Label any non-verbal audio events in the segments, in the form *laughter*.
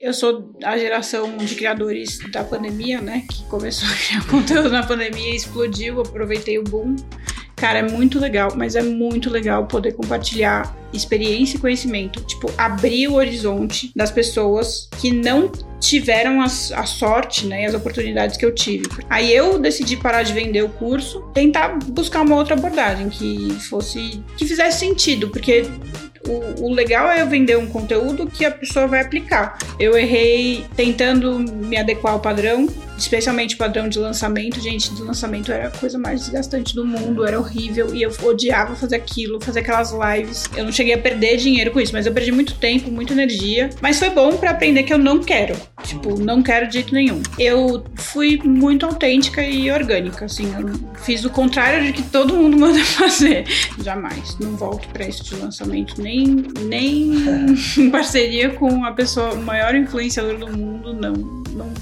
Eu sou a geração de criadores da pandemia, né? Que começou *laughs* a criar conteúdo na pandemia explodiu, aproveitei o boom. Cara, é muito legal, mas é muito legal poder compartilhar experiência e conhecimento. Tipo, abrir o horizonte das pessoas que não tiveram a, a sorte, né, e as oportunidades que eu tive. Aí eu decidi parar de vender o curso, tentar buscar uma outra abordagem que fosse que fizesse sentido, porque o, o, legal é eu vender um conteúdo que a pessoa vai aplicar. Eu errei tentando me adequar ao padrão, especialmente o padrão de lançamento. Gente, de lançamento era a coisa mais desgastante do mundo, era horrível e eu odiava fazer aquilo, fazer aquelas lives. Eu não cheguei a perder dinheiro com isso, mas eu perdi muito tempo, muita energia. Mas foi bom para aprender que eu não quero. Tipo, não quero de jeito nenhum. Eu fui muito autêntica e orgânica, assim. Eu fiz o contrário de que todo mundo *laughs* manda fazer. Jamais. Não volto para isso de lançamento, nem, nem *laughs* em parceria com a pessoa, o maior influenciador do mundo, não. Não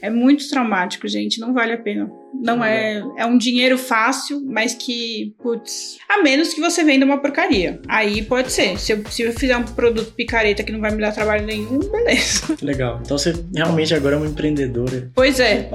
é muito traumático, gente. Não vale a pena. Não é. É um dinheiro fácil, mas que, putz. A menos que você venda uma porcaria. Aí pode ser. Se eu, se eu fizer um produto picareta que não vai me dar trabalho nenhum, beleza. *laughs* Legal. Então você realmente agora é uma empreendedora. Pois é.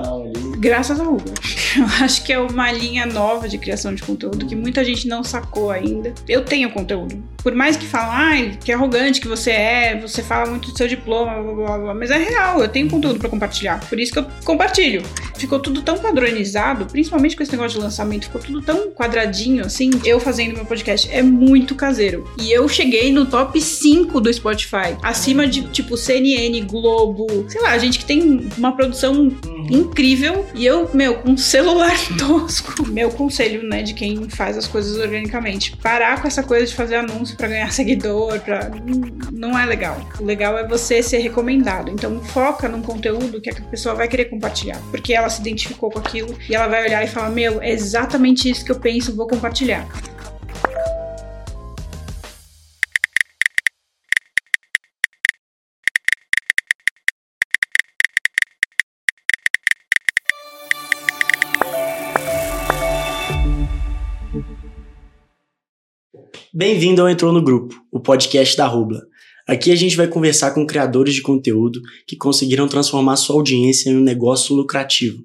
Graças ao Google. *laughs* Eu acho que é uma linha nova de criação de conteúdo que muita gente não sacou ainda. Eu tenho conteúdo. Por mais que falem, ah, que arrogante que você é, você fala muito do seu diploma, blá, blá, blá, mas é real, eu tenho conteúdo para compartilhar. Por isso que eu compartilho. Ficou tudo tão padronizado, principalmente com esse negócio de lançamento, ficou tudo tão quadradinho assim. Eu fazendo meu podcast é muito caseiro. E eu cheguei no top 5 do Spotify, acima de tipo CNN, Globo, sei lá, gente que tem uma produção. Incrível. E eu, meu, com um celular *laughs* tosco. Meu conselho, né, de quem faz as coisas organicamente, parar com essa coisa de fazer anúncio para ganhar *laughs* seguidor, pra... não é legal. O legal é você ser recomendado. Então foca num conteúdo que a pessoa vai querer compartilhar, porque ela se identificou com aquilo e ela vai olhar e falar: Meu, é exatamente isso que eu penso, vou compartilhar. Bem-vindo ao Entrou no Grupo, o podcast da Rubla. Aqui a gente vai conversar com criadores de conteúdo que conseguiram transformar sua audiência em um negócio lucrativo.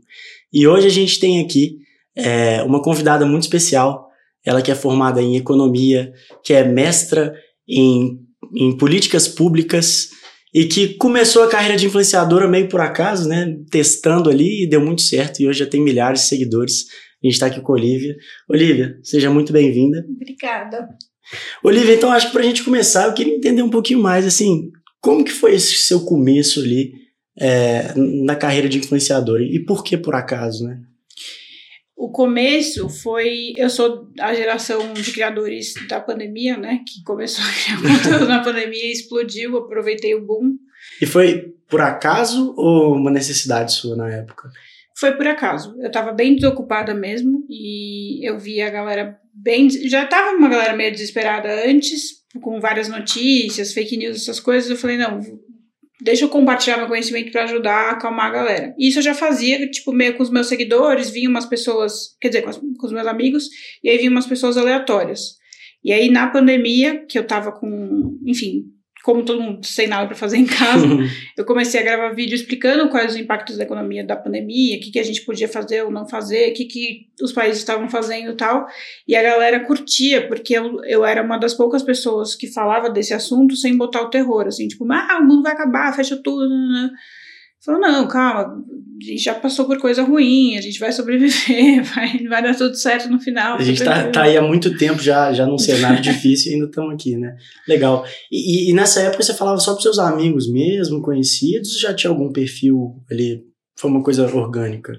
E hoje a gente tem aqui é, uma convidada muito especial, ela que é formada em economia, que é mestra em, em políticas públicas e que começou a carreira de influenciadora meio por acaso, né? Testando ali e deu muito certo e hoje já tem milhares de seguidores. A gente está aqui com a Olivia. Olivia, seja muito bem-vinda. Obrigada. Olivia, então acho que para a gente começar, eu queria entender um pouquinho mais, assim, como que foi esse seu começo ali é, na carreira de influenciadora e por que por acaso, né? O começo foi. Eu sou a geração de criadores da pandemia, né? Que começou a criar *laughs* conteúdo na pandemia e explodiu, aproveitei o boom. E foi por acaso ou uma necessidade sua na época? Foi por acaso. Eu tava bem desocupada mesmo e eu vi a galera bem. Já tava uma galera meio desesperada antes, com várias notícias, fake news, essas coisas. Eu falei, não, deixa eu compartilhar meu conhecimento para ajudar a acalmar a galera. Isso eu já fazia, tipo, meio com os meus seguidores, vinham umas pessoas, quer dizer, com, as, com os meus amigos, e aí vinham umas pessoas aleatórias. E aí, na pandemia, que eu tava com, enfim, como todo mundo sem nada para fazer em casa, *laughs* eu comecei a gravar vídeo explicando quais os impactos da economia da pandemia, o que, que a gente podia fazer ou não fazer, o que, que os países estavam fazendo e tal. E a galera curtia, porque eu, eu era uma das poucas pessoas que falava desse assunto sem botar o terror, assim, tipo, ah, o mundo vai acabar, fecha tudo, né? né. Falou, não, calma, a gente já passou por coisa ruim, a gente vai sobreviver, *laughs* vai, vai dar tudo certo no final. A gente tá, tá aí há muito tempo já, já num cenário difícil e ainda estamos aqui, né? Legal. E, e, nessa época você falava só para seus amigos mesmo, conhecidos, já tinha algum perfil ali? Foi uma coisa orgânica?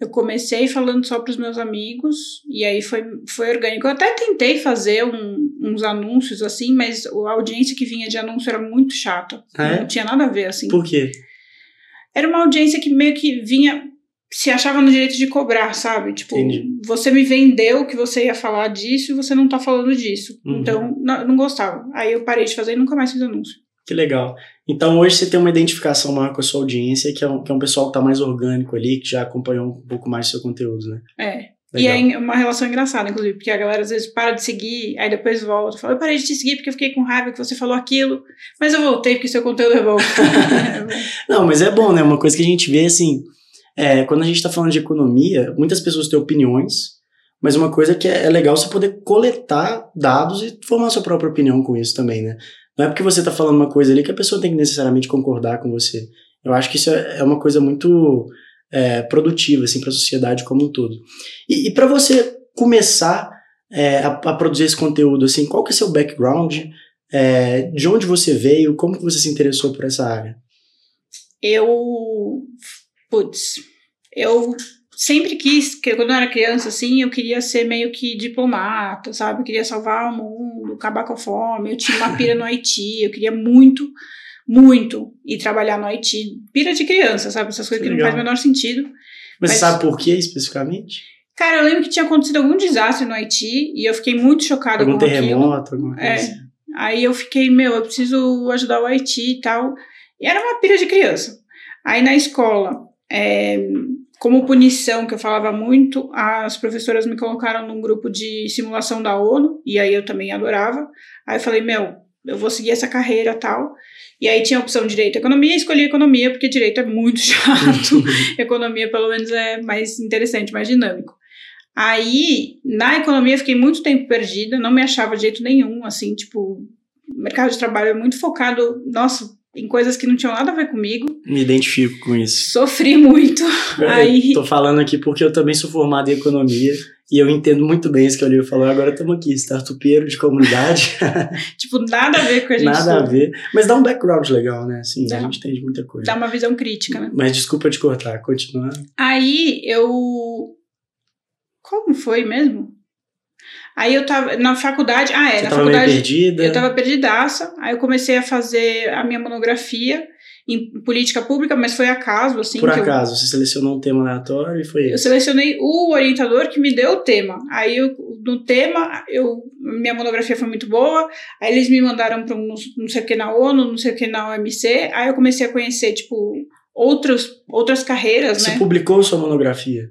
Eu comecei falando só para os meus amigos, e aí foi, foi orgânico. Eu até tentei fazer um, uns anúncios assim, mas a audiência que vinha de anúncio era muito chata. Ah, é? Não tinha nada a ver, assim. Por quê? Era uma audiência que meio que vinha se achava no direito de cobrar, sabe? Tipo, Entendi. você me vendeu que você ia falar disso e você não tá falando disso. Uhum. Então, não, não gostava. Aí eu parei de fazer e nunca mais fiz anúncio. Que legal. Então hoje você tem uma identificação maior com a sua audiência, que é um, que é um pessoal que tá mais orgânico ali, que já acompanhou um pouco mais do seu conteúdo, né? É. Legal. E é uma relação engraçada, inclusive, porque a galera às vezes para de seguir, aí depois volta, fala, eu parei de te seguir porque eu fiquei com raiva que você falou aquilo, mas eu voltei porque seu conteúdo é bom. *laughs* Não, mas é bom, né? Uma coisa que a gente vê, assim, é, quando a gente está falando de economia, muitas pessoas têm opiniões, mas uma coisa que é, é legal você poder coletar dados e formar sua própria opinião com isso também, né? Não é porque você está falando uma coisa ali que a pessoa tem que necessariamente concordar com você. Eu acho que isso é, é uma coisa muito é, produtiva assim, para a sociedade como um todo. E, e para você começar é, a, a, produzir esse conteúdo, assim, qual que é seu background? É, de onde você veio? Como que você se interessou por essa área? Eu, putz, eu sempre quis, que quando eu era criança, assim, eu queria ser meio que diplomata, sabe? Eu queria salvar o mundo, acabar com a fome. Eu tinha uma pira no Haiti, eu queria muito muito e trabalhar no Haiti. Pira de criança, sabe? Essas coisas que, que não faz o menor sentido. Mas, mas sabe por que especificamente? Cara, eu lembro que tinha acontecido algum desastre no Haiti e eu fiquei muito chocada algum com terremoto, aquilo. alguma coisa. É. Assim. Aí eu fiquei, meu, eu preciso ajudar o Haiti e tal. E era uma pira de criança. Aí na escola, é, como punição, que eu falava muito, as professoras me colocaram num grupo de simulação da ONU, e aí eu também adorava. Aí eu falei, meu, eu vou seguir essa carreira tal. E aí tinha a opção direito economia, escolhi economia, porque direito é muito *laughs* chato. *laughs* economia, pelo menos, é mais interessante, mais dinâmico. Aí, na economia, fiquei muito tempo perdida, não me achava de jeito nenhum, assim, tipo, o mercado de trabalho é muito focado, nossa, em coisas que não tinham nada a ver comigo. Me identifico com isso. Sofri muito. Eu *laughs* aí... Tô falando aqui porque eu também sou formado em economia e eu entendo muito bem isso que o Olivia falou. Agora estamos aqui, startupeiro de comunidade. *laughs* tipo, nada a ver com a gente. Nada a ver. Mas dá um background legal, né? Assim, dá. a gente entende muita coisa. Dá uma visão crítica, né? Mas desculpa te cortar, continua. Aí eu. Como foi mesmo? Aí eu tava na faculdade. Ah, é, Você na tava faculdade. Meio perdida. Eu tava perdidaça. Aí eu comecei a fazer a minha monografia em política pública, mas foi acaso, assim. Por acaso, eu, você selecionou um tema aleatório e foi Eu selecionei o orientador que me deu o tema. Aí, eu, no tema, eu, minha monografia foi muito boa, aí eles me mandaram para um não sei o que na ONU, não sei o que na OMC, aí eu comecei a conhecer, tipo, outros, outras carreiras, você né? Você publicou sua monografia?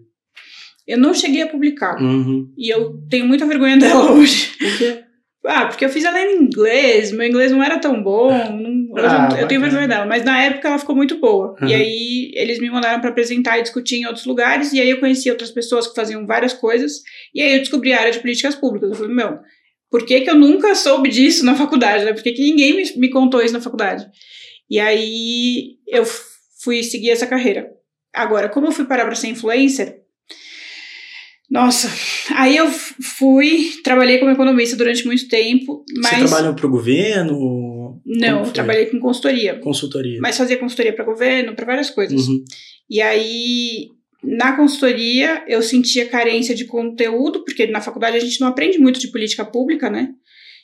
Eu não cheguei a publicar. Uhum. E eu tenho muita vergonha *laughs* dela hoje. Por quê? Ah, porque eu fiz ela em inglês, meu inglês não era tão bom, não, ah, eu, eu tenho vergonha dela, mas na época ela ficou muito boa. Uhum. E aí eles me mandaram para apresentar e discutir em outros lugares, e aí eu conheci outras pessoas que faziam várias coisas, e aí eu descobri a área de políticas públicas. Eu falei, meu, por que, que eu nunca soube disso na *laughs* faculdade? Né? Por que, que ninguém me, me contou isso na faculdade? E aí eu fui seguir essa carreira. Agora, como eu fui parar para ser influencer, nossa, aí eu fui, trabalhei como economista durante muito tempo, mas... Você trabalhou para o governo? Não, trabalhei com consultoria. Consultoria. Mas fazia consultoria para governo, para várias coisas. Uhum. E aí, na consultoria, eu sentia carência de conteúdo, porque na faculdade a gente não aprende muito de política pública, né?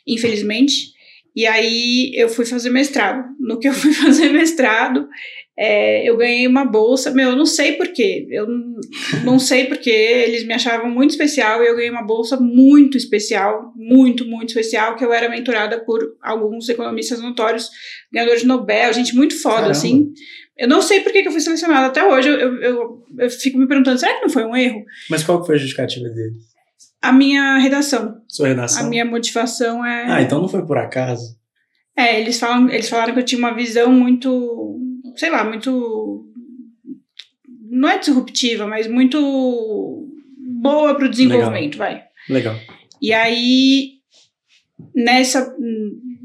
Infelizmente. E aí eu fui fazer mestrado. No que eu fui *laughs* fazer mestrado, é, eu ganhei uma bolsa, meu, eu não sei porquê, eu não sei porquê, eles me achavam muito especial e eu ganhei uma bolsa muito especial, muito, muito especial, que eu era mentorada por alguns economistas notórios, ganhadores de Nobel, gente muito foda, Caramba. assim. Eu não sei por que eu fui selecionada até hoje, eu, eu, eu, eu, fico me perguntando, será que não foi um erro? Mas qual foi a justificativa deles? A minha redação. Sua redação? A minha motivação é... Ah, então não foi por acaso? É, eles, falam, eles falaram que eu tinha uma visão muito sei lá, muito. Não é disruptiva, mas muito boa para o desenvolvimento, Legal. vai. Legal. E aí, nessa.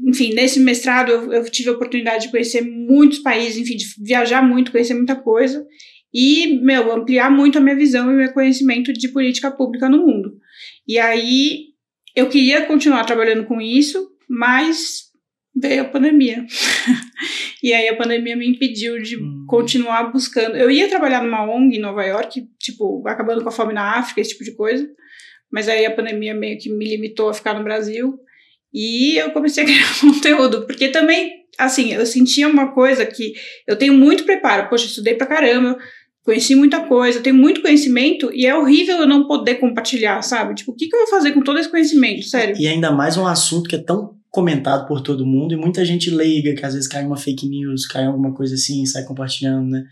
Enfim, nesse mestrado eu, eu tive a oportunidade de conhecer muitos países, enfim, de viajar muito, conhecer muita coisa e, meu, ampliar muito a minha visão e meu conhecimento de política pública no mundo. E aí eu queria continuar trabalhando com isso, mas veio a pandemia. *laughs* e aí a pandemia me impediu de hum. continuar buscando. Eu ia trabalhar numa ONG em Nova York, tipo, acabando com a fome na África, esse tipo de coisa. Mas aí a pandemia meio que me limitou a ficar no Brasil. E eu comecei a *laughs* criar conteúdo, porque também, assim, eu sentia uma coisa que eu tenho muito preparo. Poxa, estudei pra caramba, conheci muita coisa, tenho muito conhecimento e é horrível eu não poder compartilhar, sabe? Tipo, o que, que eu vou fazer com todo esse conhecimento? Sério. E ainda mais um assunto que é tão comentado por todo mundo e muita gente leiga que às vezes cai uma fake news, cai alguma coisa assim, sai compartilhando, né?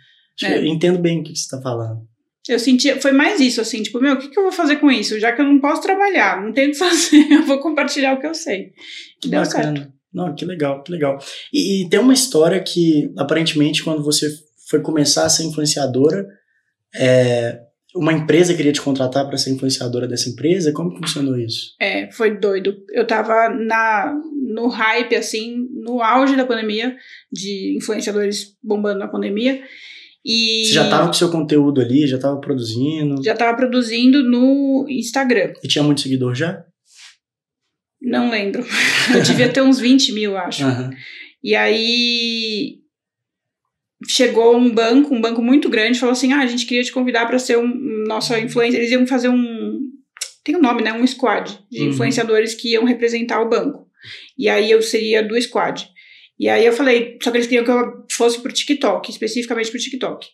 É. Entendo bem o que você está falando. Eu senti, foi mais isso, assim, tipo, meu, o que, que eu vou fazer com isso? Já que eu não posso trabalhar, não tenho o que *laughs* fazer, eu vou compartilhar o que eu sei. Que deu bacana. certo. Não, que legal, que legal. E, e, tem uma história que, aparentemente, quando você foi começar a ser influenciadora, é, uma empresa queria te contratar para ser influenciadora dessa empresa? Como funcionou isso? É, foi doido. Eu tava na, no hype, assim, no auge da pandemia, de influenciadores bombando na pandemia. E Você já tava com seu conteúdo ali, já tava produzindo? Já tava produzindo no Instagram. E tinha muito seguidor já? Não lembro. *laughs* Eu devia ter uns 20 mil, acho. Uhum. E aí chegou um banco, um banco muito grande, falou assim: ah, a gente queria te convidar para ser um nosso influencer. Eles iam fazer um. Tem um nome, né? Um squad de uhum. influenciadores que iam representar o banco. E aí eu seria do squad. E aí eu falei, só que eles queriam que eu fosse pro TikTok, especificamente pro TikTok.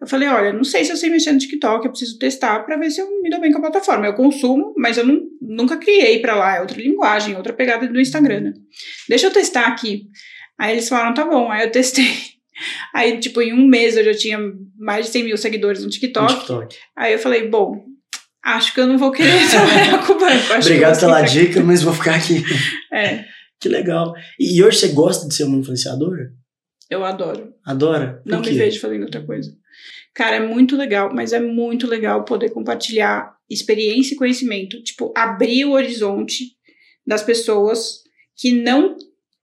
Eu falei, olha, não sei se eu sei mexer no TikTok, eu preciso testar para ver se eu me dou bem com a plataforma. Eu consumo, mas eu não, nunca criei para lá, é outra linguagem, outra pegada do Instagram, né? Deixa eu testar aqui. Aí eles falaram, tá bom. Aí eu testei. Aí, tipo, em um mês eu já tinha mais de 100 mil seguidores no TikTok. TikTok. Aí eu falei, bom, acho que eu não vou querer *laughs* trabalhar com o banco. Obrigado pela dica, mas vou ficar aqui. *laughs* É. Que legal. E hoje você gosta de ser uma influenciadora? Eu adoro. Adora? Por não quê? me vejo fazendo outra coisa. Cara, é muito legal, mas é muito legal poder compartilhar experiência e conhecimento. Tipo, abrir o horizonte das pessoas que não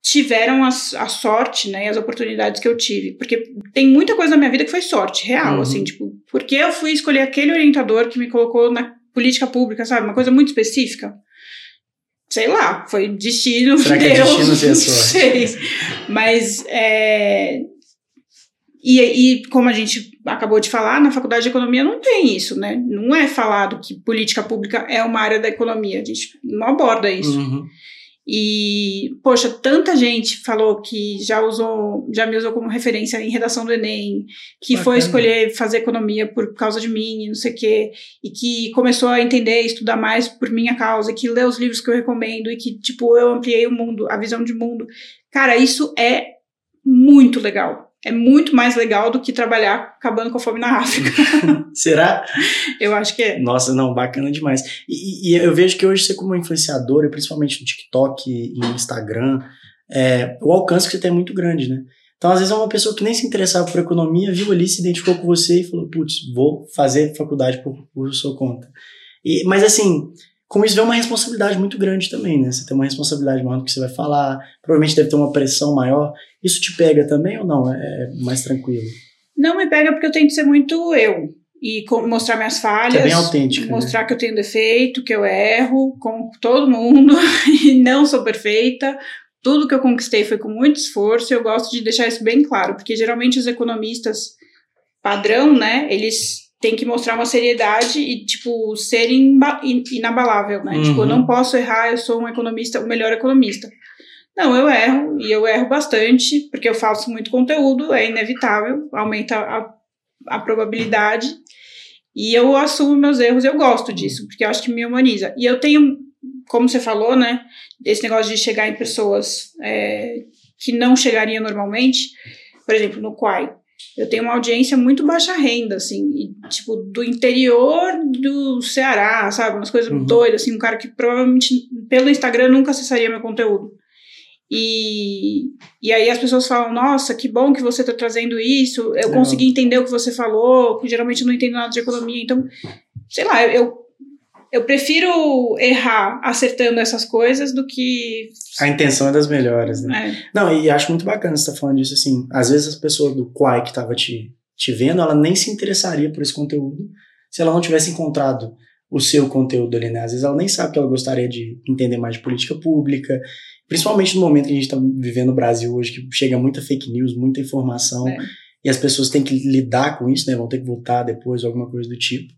tiveram a, a sorte, né, e as oportunidades que eu tive. Porque tem muita coisa na minha vida que foi sorte, real, uhum. assim, tipo, porque eu fui escolher aquele orientador que me colocou na política pública, sabe? Uma coisa muito específica. Sei lá, foi destino, Será Deus, que é destino *laughs* não sei. Mas, é, e, e, como a gente acabou de falar, na faculdade de economia não tem isso, né? Não é falado que política pública é uma área da economia, a gente não aborda isso. Uhum. E, poxa, tanta gente falou que já usou, já me usou como referência em redação do Enem, que Bacana. foi escolher fazer economia por causa de mim, não sei o quê, e que começou a entender, estudar mais por minha causa, que lê os livros que eu recomendo e que, tipo, eu ampliei o mundo, a visão de mundo. Cara, isso é muito legal é muito mais legal do que trabalhar acabando com a fome na África. *laughs* Será? Eu acho que é. Nossa, não, bacana demais. E, e, eu vejo que hoje você como influenciadora, principalmente no TikTok e no Instagram, é, o alcance que você tem é muito grande, né? Então, às vezes, é uma pessoa que nem se interessava por economia, viu ali, se identificou com você e falou, putz, vou fazer faculdade por, por sua conta. E, mas, assim, com isso vem uma responsabilidade muito grande também, né? Você tem uma responsabilidade maior do que você vai falar, provavelmente deve ter uma pressão maior. Isso te pega também ou não? É, é mais tranquilo? Não me pega porque eu tento ser muito eu. E mostrar minhas falhas. é bem autêntica. Né? Mostrar né? que eu tenho defeito, que eu erro, com todo mundo, *laughs* e não sou perfeita. Tudo que eu conquistei foi com muito esforço, e eu gosto de deixar isso bem claro, porque geralmente os economistas padrão, né, eles têm que mostrar uma seriedade e, tipo, ser inabalável, né? Uhum. Tipo, eu não uhum. posso errar, eu sou um economista, o melhor economista. Não, eu erro, e eu erro bastante, porque eu faço muito conteúdo, é inevitável, aumenta a, a probabilidade, e eu assumo meus erros, eu gosto disso, porque eu acho que me humaniza. E eu tenho, como você falou, né, esse negócio de chegar em pessoas é, que não chegariam normalmente, por exemplo, no Quai, eu tenho uma audiência muito baixa renda, assim, e, tipo, do interior do Ceará, sabe? Umas coisas uhum. doidas, assim, um cara que provavelmente pelo Instagram nunca acessaria meu conteúdo. E, e aí as pessoas falam, nossa, que bom que você está trazendo isso, eu consegui entender o que você falou, que geralmente eu não entendo nada de economia, então, sei lá, eu, eu prefiro errar acertando essas coisas do que. A intenção é das melhores, né? É. Não, e acho muito bacana você estar tá falando disso assim. Às vezes as pessoas do Quai que estava te, te vendo, ela nem se interessaria por esse conteúdo se ela não tivesse encontrado o seu conteúdo ali, né? Às vezes ela nem sabe que ela gostaria de entender mais de política pública, principalmente no momento que a gente está vivendo no Brasil hoje, que chega muita fake news, muita informação, é. e as pessoas têm que lidar com isso, né? Vão ter que votar depois, alguma coisa do tipo.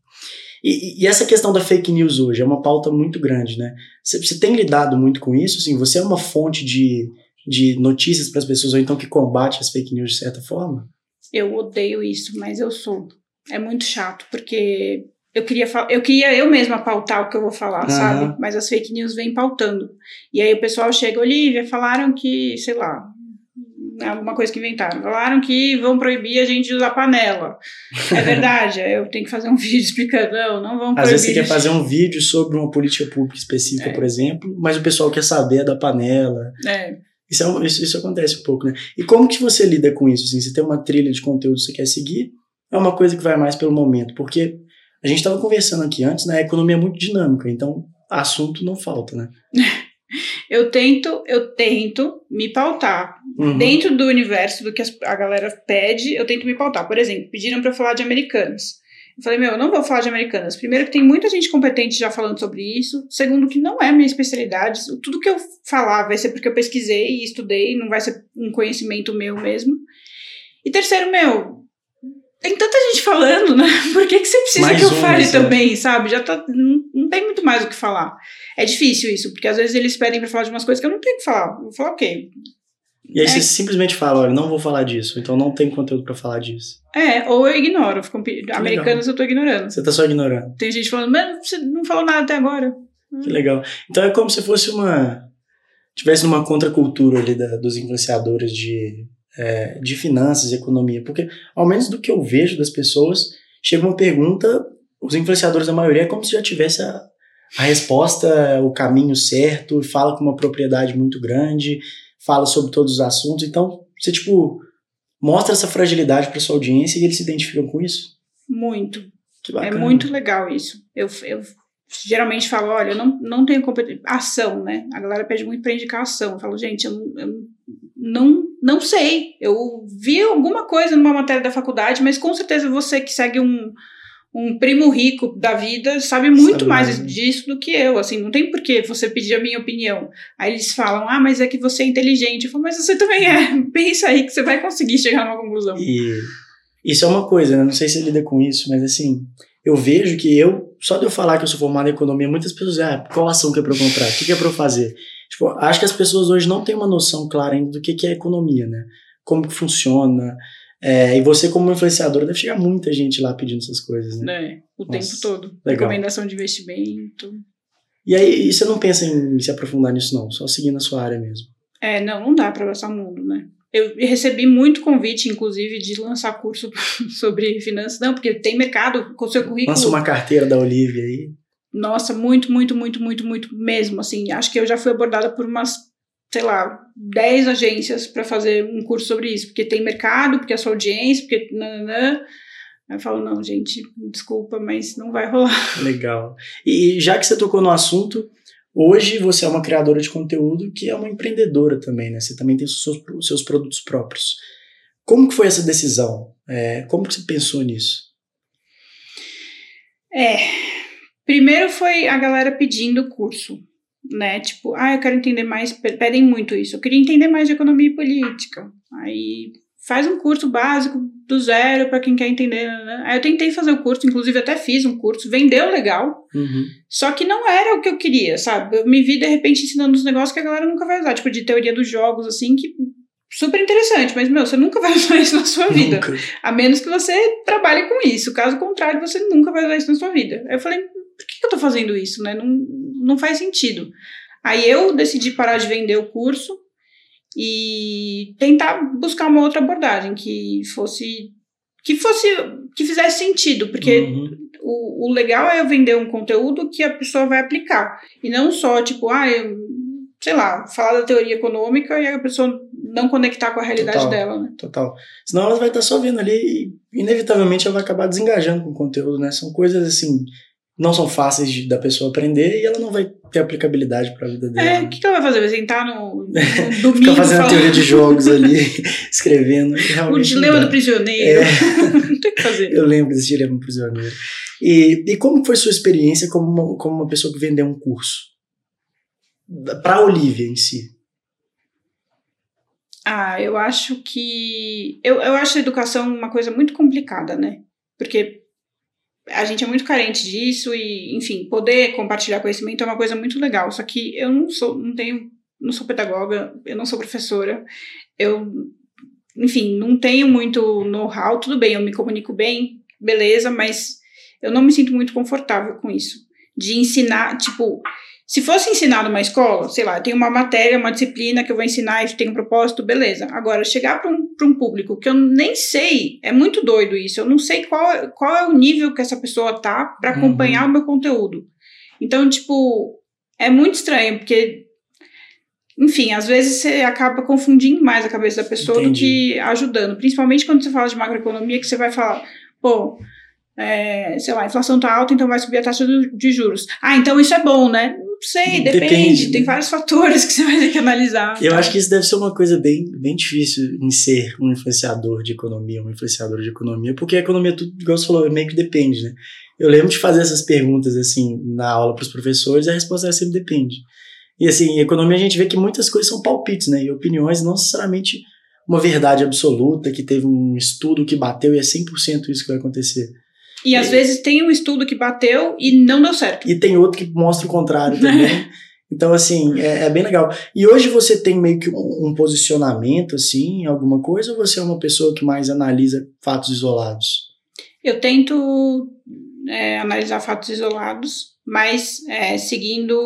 E, e, essa questão da fake news hoje é uma pauta muito grande, né? Você, você tem lidado muito com isso? Assim, você é uma fonte de, de notícias para as pessoas, ou então que combate as fake news de certa forma? Eu odeio isso, mas eu sou. É muito chato, porque eu queria, eu queria eu mesma pautar o que eu vou falar, uhum. sabe? Mas as fake news vêm pautando. E aí o pessoal chega, Olivia, falaram que, sei lá, alguma coisa que inventaram. Falaram que vão proibir a gente de usar panela. É verdade, eu tenho que fazer um *laughs* vídeo explicando, não, não vão proibir. Às vezes você quer fazer um vídeo sobre uma política pública específica, é. por exemplo, mas o pessoal quer saber da panela. É. Isso, é, isso, isso, acontece um pouco, né? E como que você lida com isso? Assim, você tem uma trilha de conteúdo que você quer seguir, é uma coisa que vai mais pelo momento, porque a gente estava conversando aqui antes, né? A economia é muito dinâmica, então assunto não falta, né? *laughs* eu tento, eu tento me pautar uhum. dentro do universo do que a galera pede, eu tento me pautar. Por exemplo, pediram para falar de americanas. Eu falei, meu, eu não vou falar de americanas. Primeiro, que tem muita gente competente já falando sobre isso. Segundo, que não é minha especialidade. Tudo que eu falar vai ser porque eu pesquisei e estudei, não vai ser um conhecimento meu mesmo. E terceiro, meu, tem tanta gente falando, né? Por que, que você precisa mais que eu fale né? também, sabe? Já tá. Não, não, tem muito mais o que falar. É difícil isso, porque às vezes eles pedem pra falar de umas coisas que eu não tenho que falar. Vou falar o quê? E aí é. você simplesmente fala, olha, não vou falar disso, então não tem conteúdo para falar disso. É, ou eu ignoro. Fico, americanos eu tô ignorando. Você tá só ignorando. Tem gente falando, mas você não falou nada até agora. Que legal. Então é como se fosse uma. tivesse uma contracultura ali da, dos influenciadores de é, de finanças e economia, porque ao menos do que eu vejo das pessoas, chega uma pergunta, os influenciadores, a maioria, é como se já tivesse a, a resposta, o caminho certo, fala com uma propriedade muito grande, fala sobre todos os assuntos, então você, tipo, mostra essa fragilidade para sua audiência e eles se identificam com isso? Muito. É muito legal isso. Eu, eu geralmente falo, olha, eu não, não tenho competência. Ação, né? A galera pede muito para indicar ação. Eu falo, gente, eu, eu não, não sei. Eu vi alguma coisa numa matéria da faculdade, mas com certeza você que segue um, um primo rico da vida sabe muito sabe mais mesmo. disso do que eu. Assim, não tem por que você pedir a minha opinião. Aí eles falam, ah, mas é que você é inteligente. Eu falo, mas você também é. *laughs* Pensa aí que você vai conseguir chegar numa conclusão. E isso é uma coisa, né? Não sei se você lida com isso, mas assim, eu vejo que eu, só de eu falar que eu sou formado em economia, muitas pessoas dizem, ah, qual ação que é para eu comprar? O que, que é para eu fazer? Tipo, acho que as pessoas hoje não têm uma noção clara ainda do que, que é economia, né? Como que funciona. É, e você, como influenciador, deve chegar muita gente lá pedindo essas coisas, né? É, o Nossa, tempo todo. Legal. Recomendação de investimento. E aí, e você não pensa em se aprofundar nisso, não? Só seguir na sua área mesmo? É, não, não dá para abraçar o mundo, né? Eu recebi muito convite, inclusive, de lançar curso *laughs* sobre finanças. Não, porque tem mercado com o seu currículo. Lança uma carteira da Olivia aí. Nossa, muito, muito, muito, muito, muito mesmo. Assim, acho que eu já fui abordada por umas, sei lá, 10 agências para fazer um curso sobre isso, porque tem mercado, porque é sua audiência, porque. Nananã. Aí eu falo, não, gente, desculpa, mas não vai rolar. *laughs* Legal. E já que você tocou no assunto, hoje você é uma criadora de conteúdo que é uma empreendedora também, né? Você também tem os seus, os seus produtos próprios. Como que foi essa decisão? É, como que você pensou nisso? É, Primeiro foi a galera pedindo curso, né? Tipo, ah, eu quero entender mais, pedem muito isso. Eu queria entender mais de economia e política. Aí faz um curso básico do zero para quem quer entender. Né? Aí eu tentei fazer o curso, inclusive até fiz um curso, vendeu legal, uhum. só que não era o que eu queria, sabe? Eu me vi de repente ensinando uns negócios que a galera nunca vai usar, tipo de teoria dos jogos, assim, que super interessante, mas meu, você nunca *laughs* vai usar isso na sua vida, nunca. a menos que você trabalhe com isso. Caso contrário, você nunca vai usar isso na sua vida. Aí eu falei, que eu tô fazendo isso, né? Não, não faz sentido. Aí eu decidi parar de vender o curso e tentar buscar uma outra abordagem que fosse que fosse que fizesse sentido, porque uhum. o, o legal é eu vender um conteúdo que a pessoa vai aplicar e não só tipo, ah, eu, sei lá, falar da teoria econômica e a pessoa não conectar com a realidade total, dela, né? Total. Senão ela vai estar só vendo ali e inevitavelmente ela vai acabar desengajando com o conteúdo, né? São coisas assim não são fáceis de, da pessoa aprender e ela não vai ter aplicabilidade para a vida dela. É, o que, que, ela vai fazer? Vai sentar no, no *laughs* domingo Ficar fazendo falando... teoria de *laughs* jogos ali, *laughs* escrevendo. O dilema do prisioneiro. É. não tem o que fazer. Eu lembro desse dilema do prisioneiro. E, e como foi sua experiência como uma, como uma pessoa que vendeu um curso? Para a Olivia em si. Ah, eu acho que. Eu, eu acho a educação uma coisa muito complicada, né? Porque a gente é muito carente disso e, enfim, poder compartilhar conhecimento é uma coisa muito legal. Só que eu não sou, não tenho, não sou pedagoga, eu não sou professora, eu, enfim, não tenho muito know-how. Tudo bem, eu me comunico bem, beleza, mas eu não me sinto muito confortável com isso. De ensinar, tipo, Se fosse ensinar numa escola, sei lá, tem uma matéria, uma disciplina que eu vou ensinar e tem um propósito, beleza. Agora, chegar para um, um público que eu nem sei, é muito doido isso. Eu não sei qual, qual é o nível que essa pessoa tá para acompanhar uhum. o meu conteúdo. Então, tipo, é muito estranho, porque enfim, às vezes você acaba confundindo mais a cabeça da pessoa Entendi. do que ajudando. Principalmente quando você fala de macroeconomia, que você vai falar, pô, é, sei lá, a inflação tá alta, então vai subir a taxa de juros. Ah, então isso é bom, né? Não sei, depende. depende. Tem vários fatores que você vai ter que analisar. Eu tá? acho que isso deve ser uma coisa bem, bem difícil em ser um influenciador de economia, um influenciador de economia, porque a economia, tudo, igual você falou, meio que depende, né? Eu lembro de fazer essas perguntas, assim, na aula para os professores, e a resposta era sempre depende. E assim, em economia a gente vê que muitas coisas são palpites, né? E opiniões não necessariamente uma verdade absoluta, que teve um estudo que bateu e é 100% isso que vai acontecer. E às vezes tem um estudo que bateu e não deu certo. E tem outro que mostra o contrário também. *laughs* então, assim, é, é, bem legal. E hoje você tem meio que um, um, posicionamento, assim, em alguma coisa, ou você é uma pessoa que mais analisa fatos isolados? Eu tento é, analisar fatos isolados, mas é, seguindo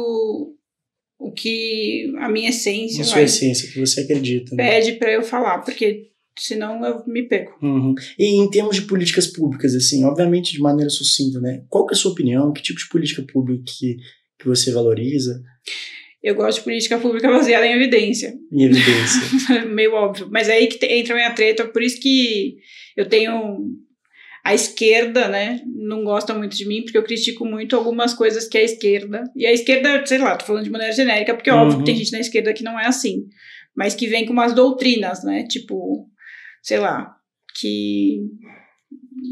o que a minha essência. A sua vai, essência, que você acredita. Né? Pede para eu falar, porque senão eu me pego. Uhum. E em termos de políticas públicas, assim, obviamente de maneira sucinta, né? Qual que é a sua opinião? Que tipo de política pública que, que você valoriza? Eu gosto de política pública baseada em evidência. Em evidência. *laughs* Meio óbvio. Mas é aí que entra a minha treta, por isso que eu tenho a esquerda, né, não gosta muito de mim, porque eu critico muito algumas coisas que a esquerda. E a esquerda, sei lá, tô falando de maneira genérica, porque é óbvio que tem uhum. gente na esquerda que não é assim. Mas que vem com umas doutrinas, né? Tipo, sei lá, que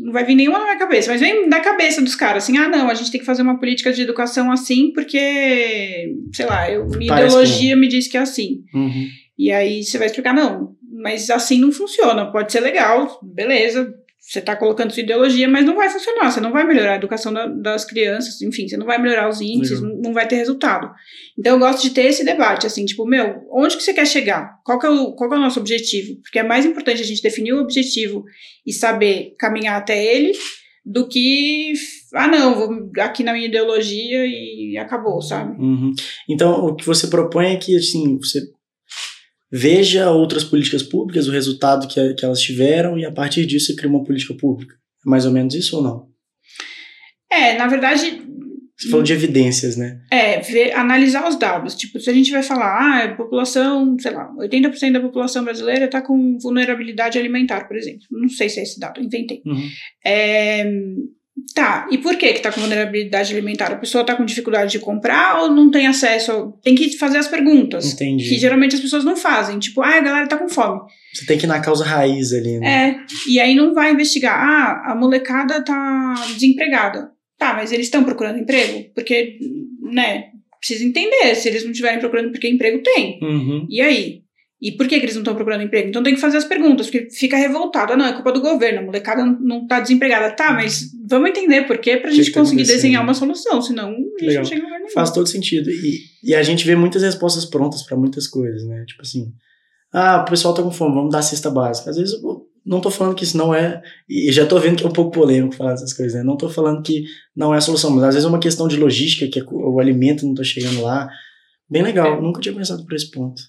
não vai vir nenhuma na minha cabeça, mas vem da cabeça dos caras, assim, ah, não, a gente tem que fazer uma política de educação assim, porque, sei lá, eu, minha Parece ideologia me diz que é assim. Uhum. E aí você vai explicar, não, mas assim não funciona, pode ser legal, beleza, você está colocando sua ideologia, mas não vai funcionar. Você não vai melhorar a educação da, das crianças, enfim, você não vai melhorar os índices, não, não, vai ter resultado. Então eu gosto de ter esse debate, assim, tipo, meu, onde que você quer chegar? Qual que é o, qual que é o nosso objetivo? Porque é mais importante a gente definir o objetivo e saber caminhar até ele do que, ah, não, vou aqui na minha ideologia e acabou, sabe? Uhum. Então o que você propõe é que, assim, você veja outras políticas públicas, o resultado que, que elas tiveram, e a partir disso você cria uma política pública. É mais ou menos isso ou não? É, na verdade. Você falou de evidências, né? É, ver, analisar os dados. Tipo, se a gente vai falar, ah, a população, sei lá, 80% da população brasileira está com vulnerabilidade alimentar, por exemplo. Não sei se é esse dado, inventei. Uhum. É, Tá, e por que que tá com vulnerabilidade alimentar? A pessoa tá com dificuldade de comprar ou não tem acesso? Tem que fazer as perguntas. Entendi. Que geralmente as pessoas não fazem. Tipo, ah, a galera tá com fome. Você tem que ir na causa raiz ali, né? É, e aí não vai investigar. Ah, a molecada tá desempregada. Tá, mas eles estão procurando emprego? Porque, né, precisa entender. Se eles não estiverem procurando, porque emprego tem. Uhum. E aí? E por que, que eles não estão procurando emprego? Então tem que fazer as perguntas, porque fica revoltado. Ah, não, é culpa do governo, a molecada não está desempregada. Tá, mas vamos entender por quê pra gente que conseguir desenhar uma solução, senão a gente não chega em lugar nenhum. Faz todo sentido. E, e a gente vê muitas respostas prontas para muitas coisas, né? Tipo assim, ah, o pessoal tá com fome, vamos dar cesta básica. Às vezes eu não tô falando que isso não é, e já tô vendo que é um pouco polêmico falar essas coisas, né? Não tô falando que não é a solução, mas às vezes é uma questão de logística, que o alimento não tá chegando lá. Bem legal, é. nunca tinha pensado por esse ponto.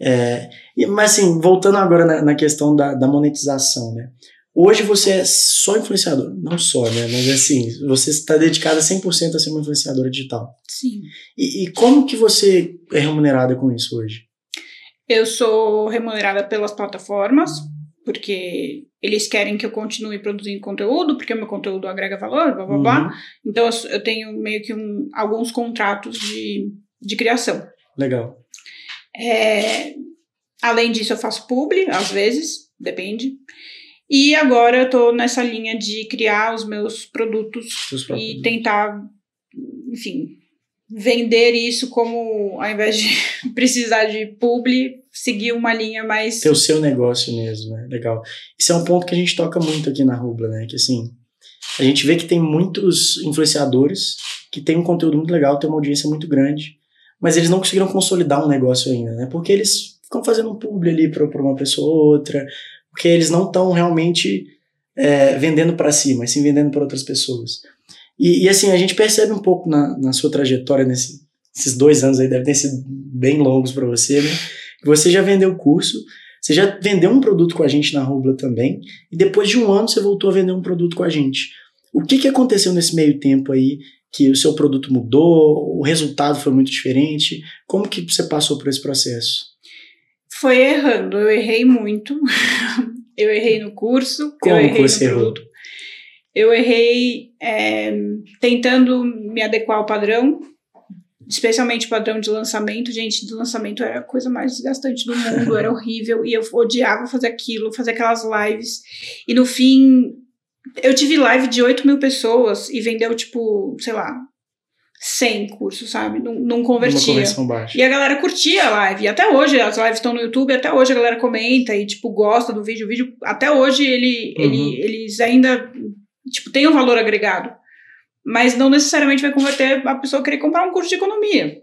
É, mas assim, voltando agora na, na questão da, da, monetização, né? Hoje você é só influenciador, não só, né? Mas assim, você está dedicada 100% a ser uma influenciadora digital. Sim. E, e como que você é remunerada com isso hoje? Eu sou remunerada pelas plataformas, porque eles querem que eu continue produzindo conteúdo, porque o meu conteúdo agrega valor, blá blá uhum. blá. Então eu tenho meio que um, alguns contratos de, de criação. Legal. É, além disso, eu faço publi, às vezes, depende. E agora eu tô nessa linha de criar os meus produtos e tentar, enfim, vender isso como, ao invés de *laughs* precisar de publi, seguir uma linha mais. Ter o seu negócio mesmo, né? Legal. Isso é um ponto que a gente toca muito aqui na Rubla, né? Que assim, a gente vê que tem muitos influenciadores que tem um conteúdo muito legal, tem uma audiência muito grande, mas eles não conseguiram consolidar um negócio ainda, né? Porque eles ficam fazendo um publi ali para uma pessoa ou outra, porque eles não estão realmente é, vendendo para si, mas sim vendendo para outras pessoas. E, e, assim, a gente percebe um pouco na, na sua trajetória nesse dois anos aí devem ter sido bem longos para você, né? Você já vendeu o curso, você já vendeu um produto com a gente na Rubla também, e depois de um ano você voltou a vender um produto com a gente. O que, que aconteceu nesse meio tempo aí que o seu produto mudou, o resultado foi muito diferente? Como que você passou por esse processo? Foi errando, eu errei muito. *laughs* eu errei no curso, Como eu errei você no errou? produto. Eu errei é, tentando me adequar ao padrão, especialmente o padrão de lançamento. Gente, de lançamento era a coisa mais desgastante do mundo, *laughs* era horrível, e eu odiava fazer aquilo, fazer aquelas lives. E no fim, eu tive live de 8 mil pessoas e vendeu, tipo, sei lá, 100 cursos, sabe? Não, não convertia. E a galera curtia a live. E até hoje, as lives estão no YouTube, até hoje a galera comenta e, tipo, gosta do vídeo. O vídeo, até hoje, ele, Uhum. ele, eles ainda, tipo, tem um valor agregado. Mas não necessariamente vai converter a pessoa querer comprar um curso de economia.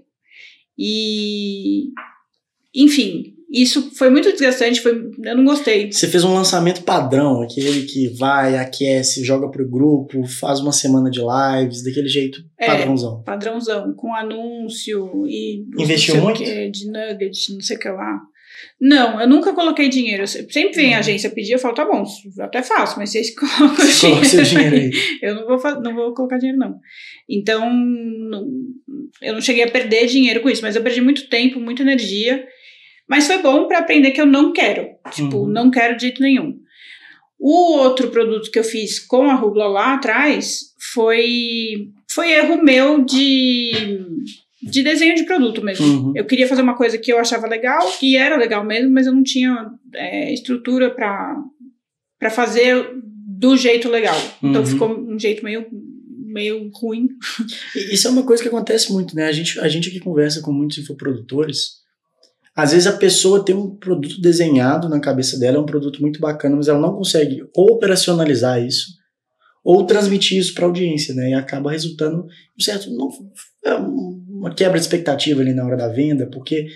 E... Enfim, isso foi muito desgastante, foi, eu não gostei. Você fez um lançamento padrão, aquele que vai, aquece, joga pro grupo, faz uma semana de lives, daquele jeito É. padrãozão. padrãozão, com anúncio e Investiu muito? que, de nugget, não sei o que lá. Não, eu nunca coloquei dinheiro. Eu se- Sempre vem a agência pedir, eu falo, tá bom, até faço, mas vocês *laughs* colocam Uhum. Você coloca seu dinheiro aí. Eu não vou, não vou colocar dinheiro, não. Então, não- eu não cheguei a perder dinheiro com isso, mas eu perdi muito tempo, muita energia. Mas foi bom para aprender que eu não quero. Tipo, Uhum. não quero de jeito nenhum. O outro produto que eu fiz com a Rubla lá atrás foi, foi erro meu de, de desenho de produto mesmo. Uhum. Eu queria fazer uma coisa que eu achava legal, e era legal mesmo, mas eu não tinha é, estrutura para fazer do jeito legal. Então Uhum. ficou um jeito meio, meio ruim. Isso é uma coisa que acontece muito, né? A gente, a gente aqui conversa com muitos infoprodutores. Às vezes a pessoa tem um produto desenhado na cabeça dela, é um produto muito bacana, mas ela não consegue operacionalizar isso ou transmitir isso para a audiência, né? E acaba resultando um certo não, é uma quebra de expectativa ali na hora da venda, porque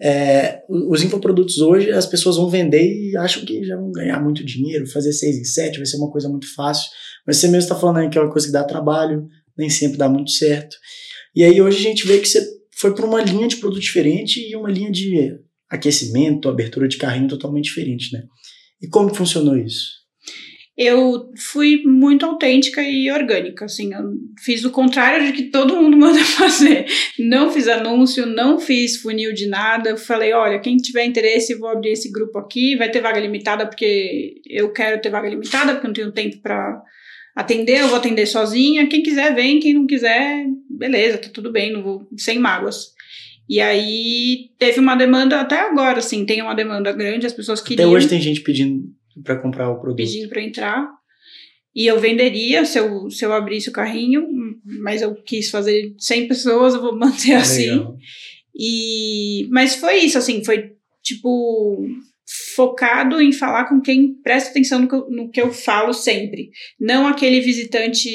é, os infoprodutos hoje as pessoas vão vender e acham que já vão ganhar muito dinheiro, fazer 6 em 7 vai ser uma coisa muito fácil, mas você mesmo está falando aí que é uma coisa que dá trabalho, nem sempre dá muito certo. E aí hoje a gente vê que você foi para uma linha de produto diferente e uma linha de aquecimento, abertura de carrinho totalmente diferente, né? E como funcionou isso? Eu fui muito autêntica e orgânica, assim, eu fiz o contrário de que todo mundo *laughs* manda fazer. Não fiz anúncio, não fiz funil de nada. Eu falei, olha, quem tiver interesse, vou abrir esse grupo aqui, vai ter vaga limitada porque eu quero ter vaga limitada, porque eu não tenho tempo para atender, eu vou atender sozinha. Quem quiser vem, quem não quiser, beleza, tá tudo bem, não vou sem mágoas. E aí teve uma demanda até agora, assim, tem uma demanda grande, as pessoas queriam Até hoje tem gente pedindo para comprar o produto. pedindo para entrar. E eu venderia se eu, se eu abrisse o carrinho, mas eu quis fazer 100 pessoas, eu vou manter assim. Legal. E mas foi isso, assim, foi tipo focado em falar com quem presta atenção no que eu, no que eu falo sempre, não aquele visitante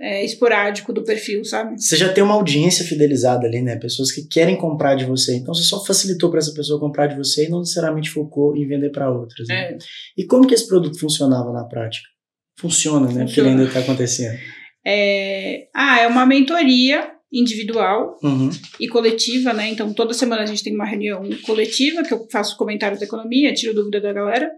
é, esporádico do perfil, sabe? Você já tem uma audiência fidelizada ali, né? Pessoas que querem comprar de você. Então você só facilitou para essa pessoa comprar de você e não necessariamente focou em vender para outras. Né? É. E como que esse produto funcionava na prática? Funciona, né? Porque Funciona. ainda está acontecendo. É, ah, é uma mentoria individual Uhum. e coletiva, né? Então toda semana a gente tem uma reunião coletiva que eu faço comentários da economia, tiro dúvida da galera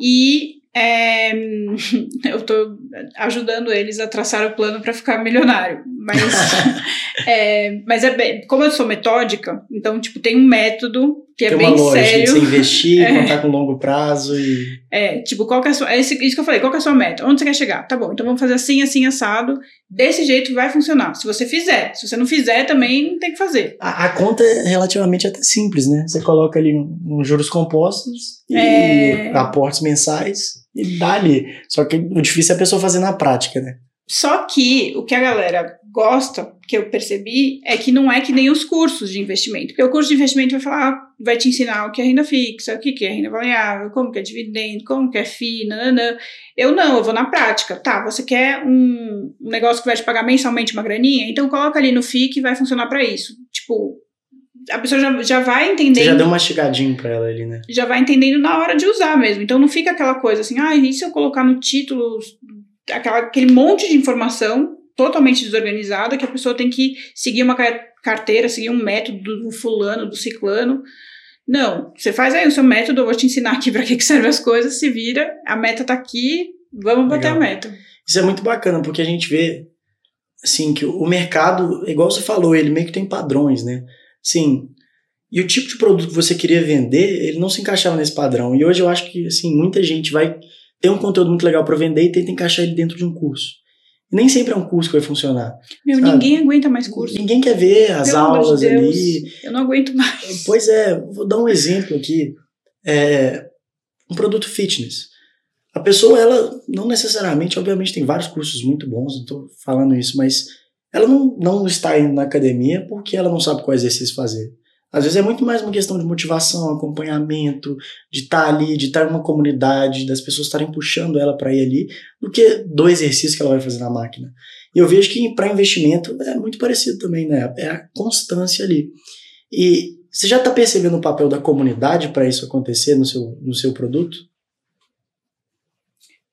e é, *laughs* eu tô ajudando eles a traçar o plano para ficar milionário, mas *laughs* é, mas é bem, como eu sou metódica, então tipo tem um método que é tem bem uma lógica sério. você investir, *laughs* É. contar com longo prazo e. É, tipo, qual que é a sua. É isso que eu falei, qual que é a sua meta? Onde você quer chegar? Tá bom, então vamos fazer assim, assim, assado. Desse jeito vai funcionar. Se você fizer. Se você não fizer, também tem que fazer. A, a conta é relativamente até simples, né? Você coloca ali um, uns juros compostos e É. aportes mensais e dá ali. Só que o difícil é a pessoa fazer na prática, né? Só que o que a galera gosta, que eu percebi, é que não é que nem os cursos de investimento. Porque o curso de investimento vai falar, vai te ensinar o que é renda fixa, o que que é renda variável, como que é dividendo, como que é FII, nananã. Eu não, eu vou na prática. Tá, você quer um, um negócio que vai te pagar mensalmente uma graninha? Então coloca ali no FII que vai funcionar para isso. Tipo, a pessoa já, já vai Você entendendo já deu uma mastigadinho pra ela ali, né? já vai entendendo na hora de usar mesmo. Então não fica aquela coisa assim, ah, e se eu colocar no título aquela, aquele monte de informação totalmente desorganizada, que a pessoa tem que seguir uma carteira, seguir um método do fulano, do ciclano. Não, você faz aí o seu método, eu vou te ensinar aqui *laughs* para que, que serve as coisas, se vira, a meta tá aqui, vamos bater a meta. Isso é muito bacana, porque a gente vê, assim, que o mercado, igual você falou, ele meio que tem padrões, né? Sim, e o tipo de produto que você queria vender, ele não se encaixava nesse padrão. E hoje eu acho que, assim, muita gente vai ter um conteúdo muito legal para vender e tenta encaixar ele dentro de um curso. E nem sempre é um curso que vai funcionar. Meu, sabe? ninguém aguenta mais curso. Ninguém quer ver as Pelo aulas de ali. Eu não aguento mais. Pois é, vou dar um exemplo aqui. É um produto fitness. A pessoa, ela não necessariamente, obviamente tem vários cursos muito bons, não estou falando isso, mas ela não, não está indo na academia porque ela não sabe qual exercício fazer. Às vezes é muito mais uma questão de motivação, acompanhamento, de estar tá ali, de estar em uma comunidade, das pessoas estarem puxando ela para ir ali, do que do exercício que ela vai fazer na máquina. E eu vejo que para investimento é muito parecido também, né? É a constância ali. E você já está percebendo o papel da comunidade para isso acontecer no seu, no seu produto?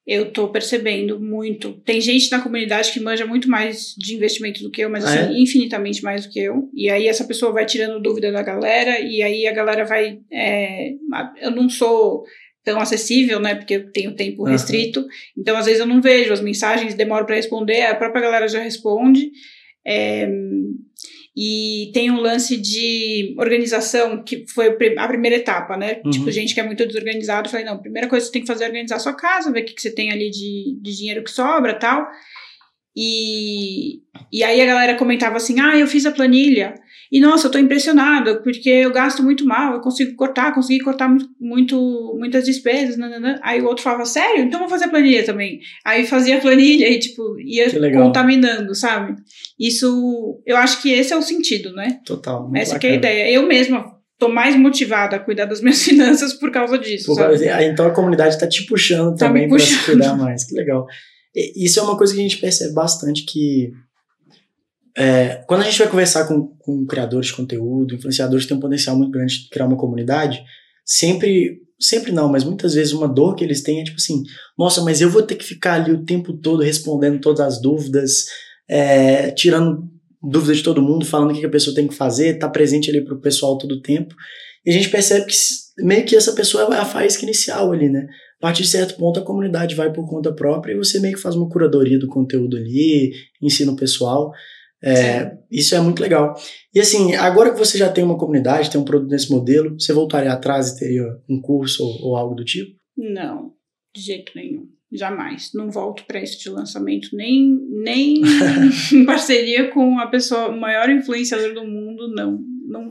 Eu tô percebendo muito. Tem gente na comunidade que manja muito mais de investimento do que eu, mas ah, assim, é? infinitamente mais do que eu. E aí essa pessoa vai tirando dúvida da galera, e aí a galera vai. É, eu não sou tão acessível, né? Porque eu tenho tempo uhum. restrito. Então, às vezes, eu não vejo as mensagens, demoro para responder, a própria galera já responde. É, e tem um lance de organização, que foi a primeira etapa, né? Uhum. Tipo, gente que é muito desorganizado. Falei, não, a primeira coisa que você tem que fazer é organizar a sua casa, ver o que, que você tem ali de, de dinheiro que sobra tal. E, e aí a galera comentava assim: ah, eu fiz a planilha. E nossa, eu tô impressionada, porque eu gasto muito mal, eu consigo cortar, consegui cortar muito, muitas despesas. Nanana. Aí o outro falava, sério? Então vou fazer a planilha também. Aí fazia a planilha e, tipo, ia contaminando, sabe? Isso, eu acho que esse é o sentido, né? Total. Essa é a ideia. Eu mesma tô mais motivada a cuidar das *laughs* minhas finanças por causa disso. Por causa, então a comunidade tá te puxando tá também para se cuidar mais. Que legal. Isso é uma coisa que a gente percebe bastante que é, quando a gente vai conversar com, com criadores de conteúdo, influenciadores que têm um potencial muito grande de criar uma comunidade, sempre, sempre não, mas muitas vezes uma dor que eles têm é tipo assim, nossa, mas eu vou ter que ficar ali o tempo todo respondendo todas as dúvidas, é, tirando dúvidas de todo mundo, falando o que a pessoa tem que fazer, tá presente ali pro pessoal todo o tempo. E a gente percebe que meio que essa pessoa é a faísca inicial ali, né? A partir de certo ponto a comunidade vai por conta própria e você meio que faz uma curadoria do conteúdo ali, ensina o pessoal. É, isso é muito legal. E assim, agora que você já tem uma comunidade, tem um produto nesse modelo, você voltaria atrás e teria um curso ou, ou algo do tipo? Não, de jeito nenhum. Jamais. Não volto para esse de lançamento, nem, nem *laughs* em parceria com a pessoa, maior influenciador do mundo, não. não.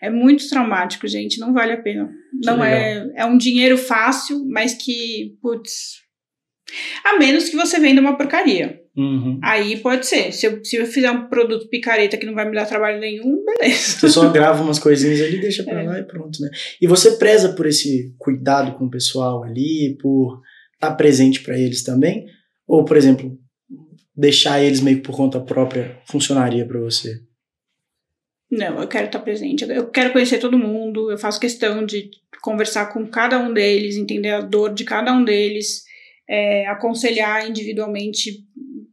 É muito traumático, gente. Não vale a pena. Que não é. É um dinheiro fácil, mas que, putz. A menos que você venda uma porcaria. Uhum. Aí pode ser. Se eu, se eu fizer um produto picareta que não vai me dar trabalho nenhum, beleza. Você só grava umas coisinhas ali, deixa pra é. lá e pronto, né? E você preza por esse cuidado com o pessoal ali, por estar tá presente para eles também? Ou, por exemplo, deixar eles meio que por conta própria funcionaria para você? Não, eu quero estar presente. Eu quero conhecer todo mundo. Eu faço questão de conversar com cada um deles, entender a dor de cada um deles, é, aconselhar individualmente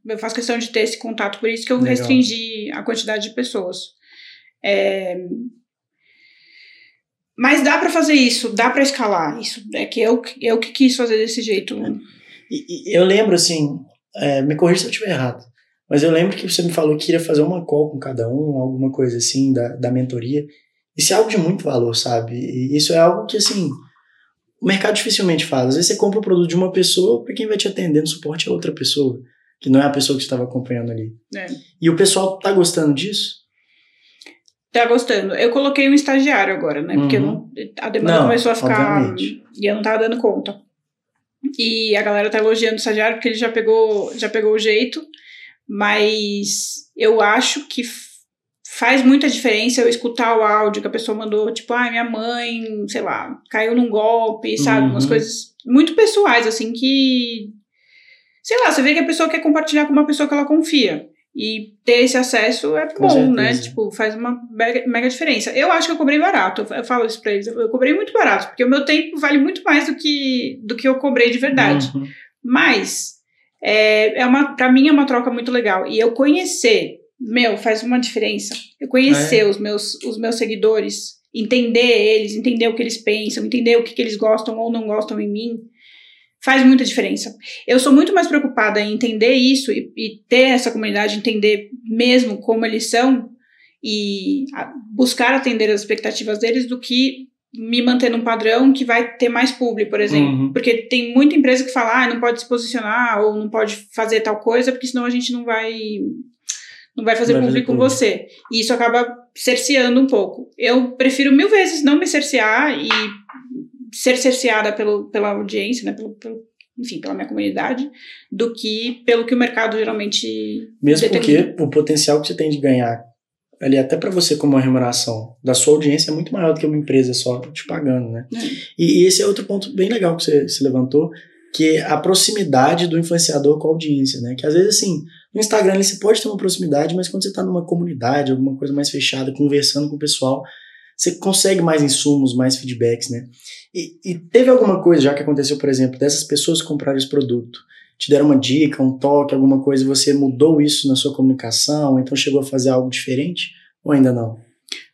eu faço questão de ter esse contato, por isso que eu Legal. restringi a quantidade de pessoas. É, mas dá para fazer isso, dá para escalar. Isso é que eu, eu que quis fazer desse jeito. E, e eu lembro assim, é, me corrija se eu estiver errado, mas eu lembro que você me falou que iria fazer uma call com cada um, alguma coisa assim da, da mentoria. Isso é algo de muito valor, sabe? E isso é algo que assim o mercado dificilmente faz. Às vezes você compra o produto de uma pessoa, para quem vai te atender no suporte é outra pessoa que não é a pessoa que estava acompanhando ali. É. E o pessoal tá gostando disso? Tá gostando. Eu coloquei um estagiário agora, né? Porque uhum. não, a demanda não, começou a ficar. Obviamente. E eu não tava dando conta. E a galera tá elogiando o estagiário porque ele já pegou, já pegou o jeito. Mas eu acho que faz muita diferença eu escutar o áudio que a pessoa mandou, tipo, ah, minha mãe, sei lá, caiu num golpe, sabe? Uhum. Umas coisas muito pessoais, assim, que sei lá, você vê que a pessoa quer compartilhar com uma pessoa que ela confia. E ter esse acesso é com bom, certeza. né? Tipo, faz uma mega, mega, diferença. Eu acho que eu cobrei barato. Eu falo isso pra eles. Eu cobrei muito barato, porque o meu tempo vale muito mais do que, do que eu cobrei de verdade. Uhum. Mas é, é uma, para mim é uma troca muito legal. E eu conhecer, meu, faz uma diferença. Eu conhecer É. os, meus, os meus seguidores, entender eles, entender o que eles pensam, entender o que, que eles gostam ou não gostam em mim, faz muita diferença. Eu sou muito mais preocupada em entender isso e, e ter essa comunidade, entender mesmo como eles são e a- buscar atender as expectativas deles do que me manter num padrão que vai ter mais público, por exemplo. Uhum. Porque tem muita empresa que fala, ah, não pode se posicionar ou não pode fazer tal coisa, porque senão a gente não vai não vai fazer público com você. E isso acaba cerceando um pouco. Eu prefiro mil vezes não me cercear e ser cerceada pelo, pela audiência, né, pelo, pelo- enfim, pela minha comunidade, do que pelo que o mercado geralmente Mesmo determina. porque o potencial que você tem de ganhar ali, até para você como uma remuneração da sua audiência é muito maior do que uma empresa só te pagando, né? É. E, e esse é outro ponto bem legal que você, você levantou, que é a proximidade do influenciador com a audiência, né? Que às vezes, assim, no Instagram ele, você pode ter uma proximidade, mas quando você está numa comunidade, alguma coisa mais fechada, conversando com o pessoal, você consegue mais insumos, mais feedbacks, né? E, e teve alguma coisa já que aconteceu, por exemplo, dessas pessoas que compraram esse produto, te deram uma dica, um toque, alguma coisa, você mudou isso na sua comunicação, então chegou a fazer algo diferente? Ou ainda não?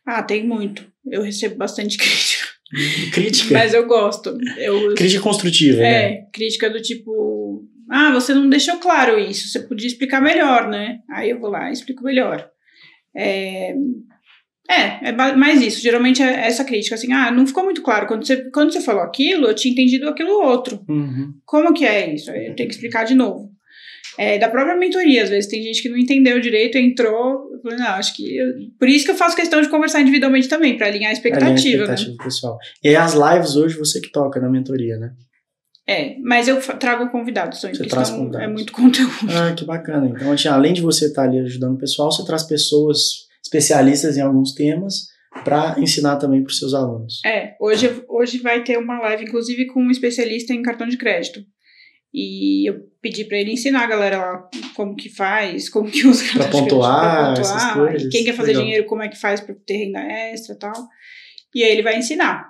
Ah, tem muito. Eu recebo bastante *laughs* crítica. Crítica? Mas eu gosto. Eu, Crítica construtiva, né? É, crítica do tipo, ah, você não deixou claro isso, você podia explicar melhor, né? Aí eu vou lá e explico melhor. É, é, é mais isso. Geralmente é essa crítica, assim, ah, não ficou muito claro. Quando você, quando você falou aquilo, eu tinha entendido aquilo outro. Uhum. Como que é isso? Eu tenho que explicar de novo. É, da própria mentoria, às vezes tem gente que não entendeu direito, entrou. Eu falei, não, acho que. eu- Por isso que eu faço questão de conversar individualmente também, para alinhar a expectativa, Alinhar a né? expectativa do pessoal. E aí as lives hoje você que toca na mentoria, né? É, mas eu trago convidados, só, Você porque traz senão convidados. é muito *laughs* conteúdo. Ah, que bacana. Então, assim, além de você estar ali ajudando o pessoal, você traz pessoas especialistas em alguns temas para ensinar também para os seus alunos. É, hoje, hoje vai ter uma live, inclusive, com um especialista em cartão de crédito. E eu pedi pra ele ensinar a galera lá como que faz, como que usa cartão de crédito pontuar, pra essas pontuar, coisas. quem quer fazer Legal. dinheiro, como é que faz pra ter renda extra e tal. E aí ele vai ensinar.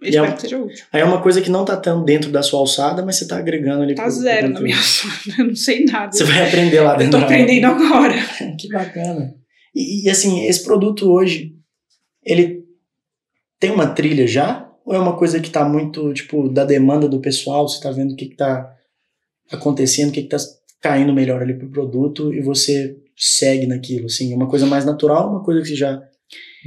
Eu é espero um- que seja útil. Aí é uma coisa que não tá tão dentro da sua alçada, mas você tá agregando ali. Tá pro- pro zero na conteúdo. minha *laughs* zona, eu não sei nada. Você vai aprender lá eu dentro tô da aprendendo agora. *laughs* Que bacana. E, e, assim, esse produto hoje, ele tem uma trilha já? Ou é uma coisa que tá muito, tipo, da demanda do pessoal? Você tá vendo o que que tá acontecendo, o que que tá caindo melhor ali pro produto e você segue naquilo, assim? É uma coisa mais natural uma coisa que você já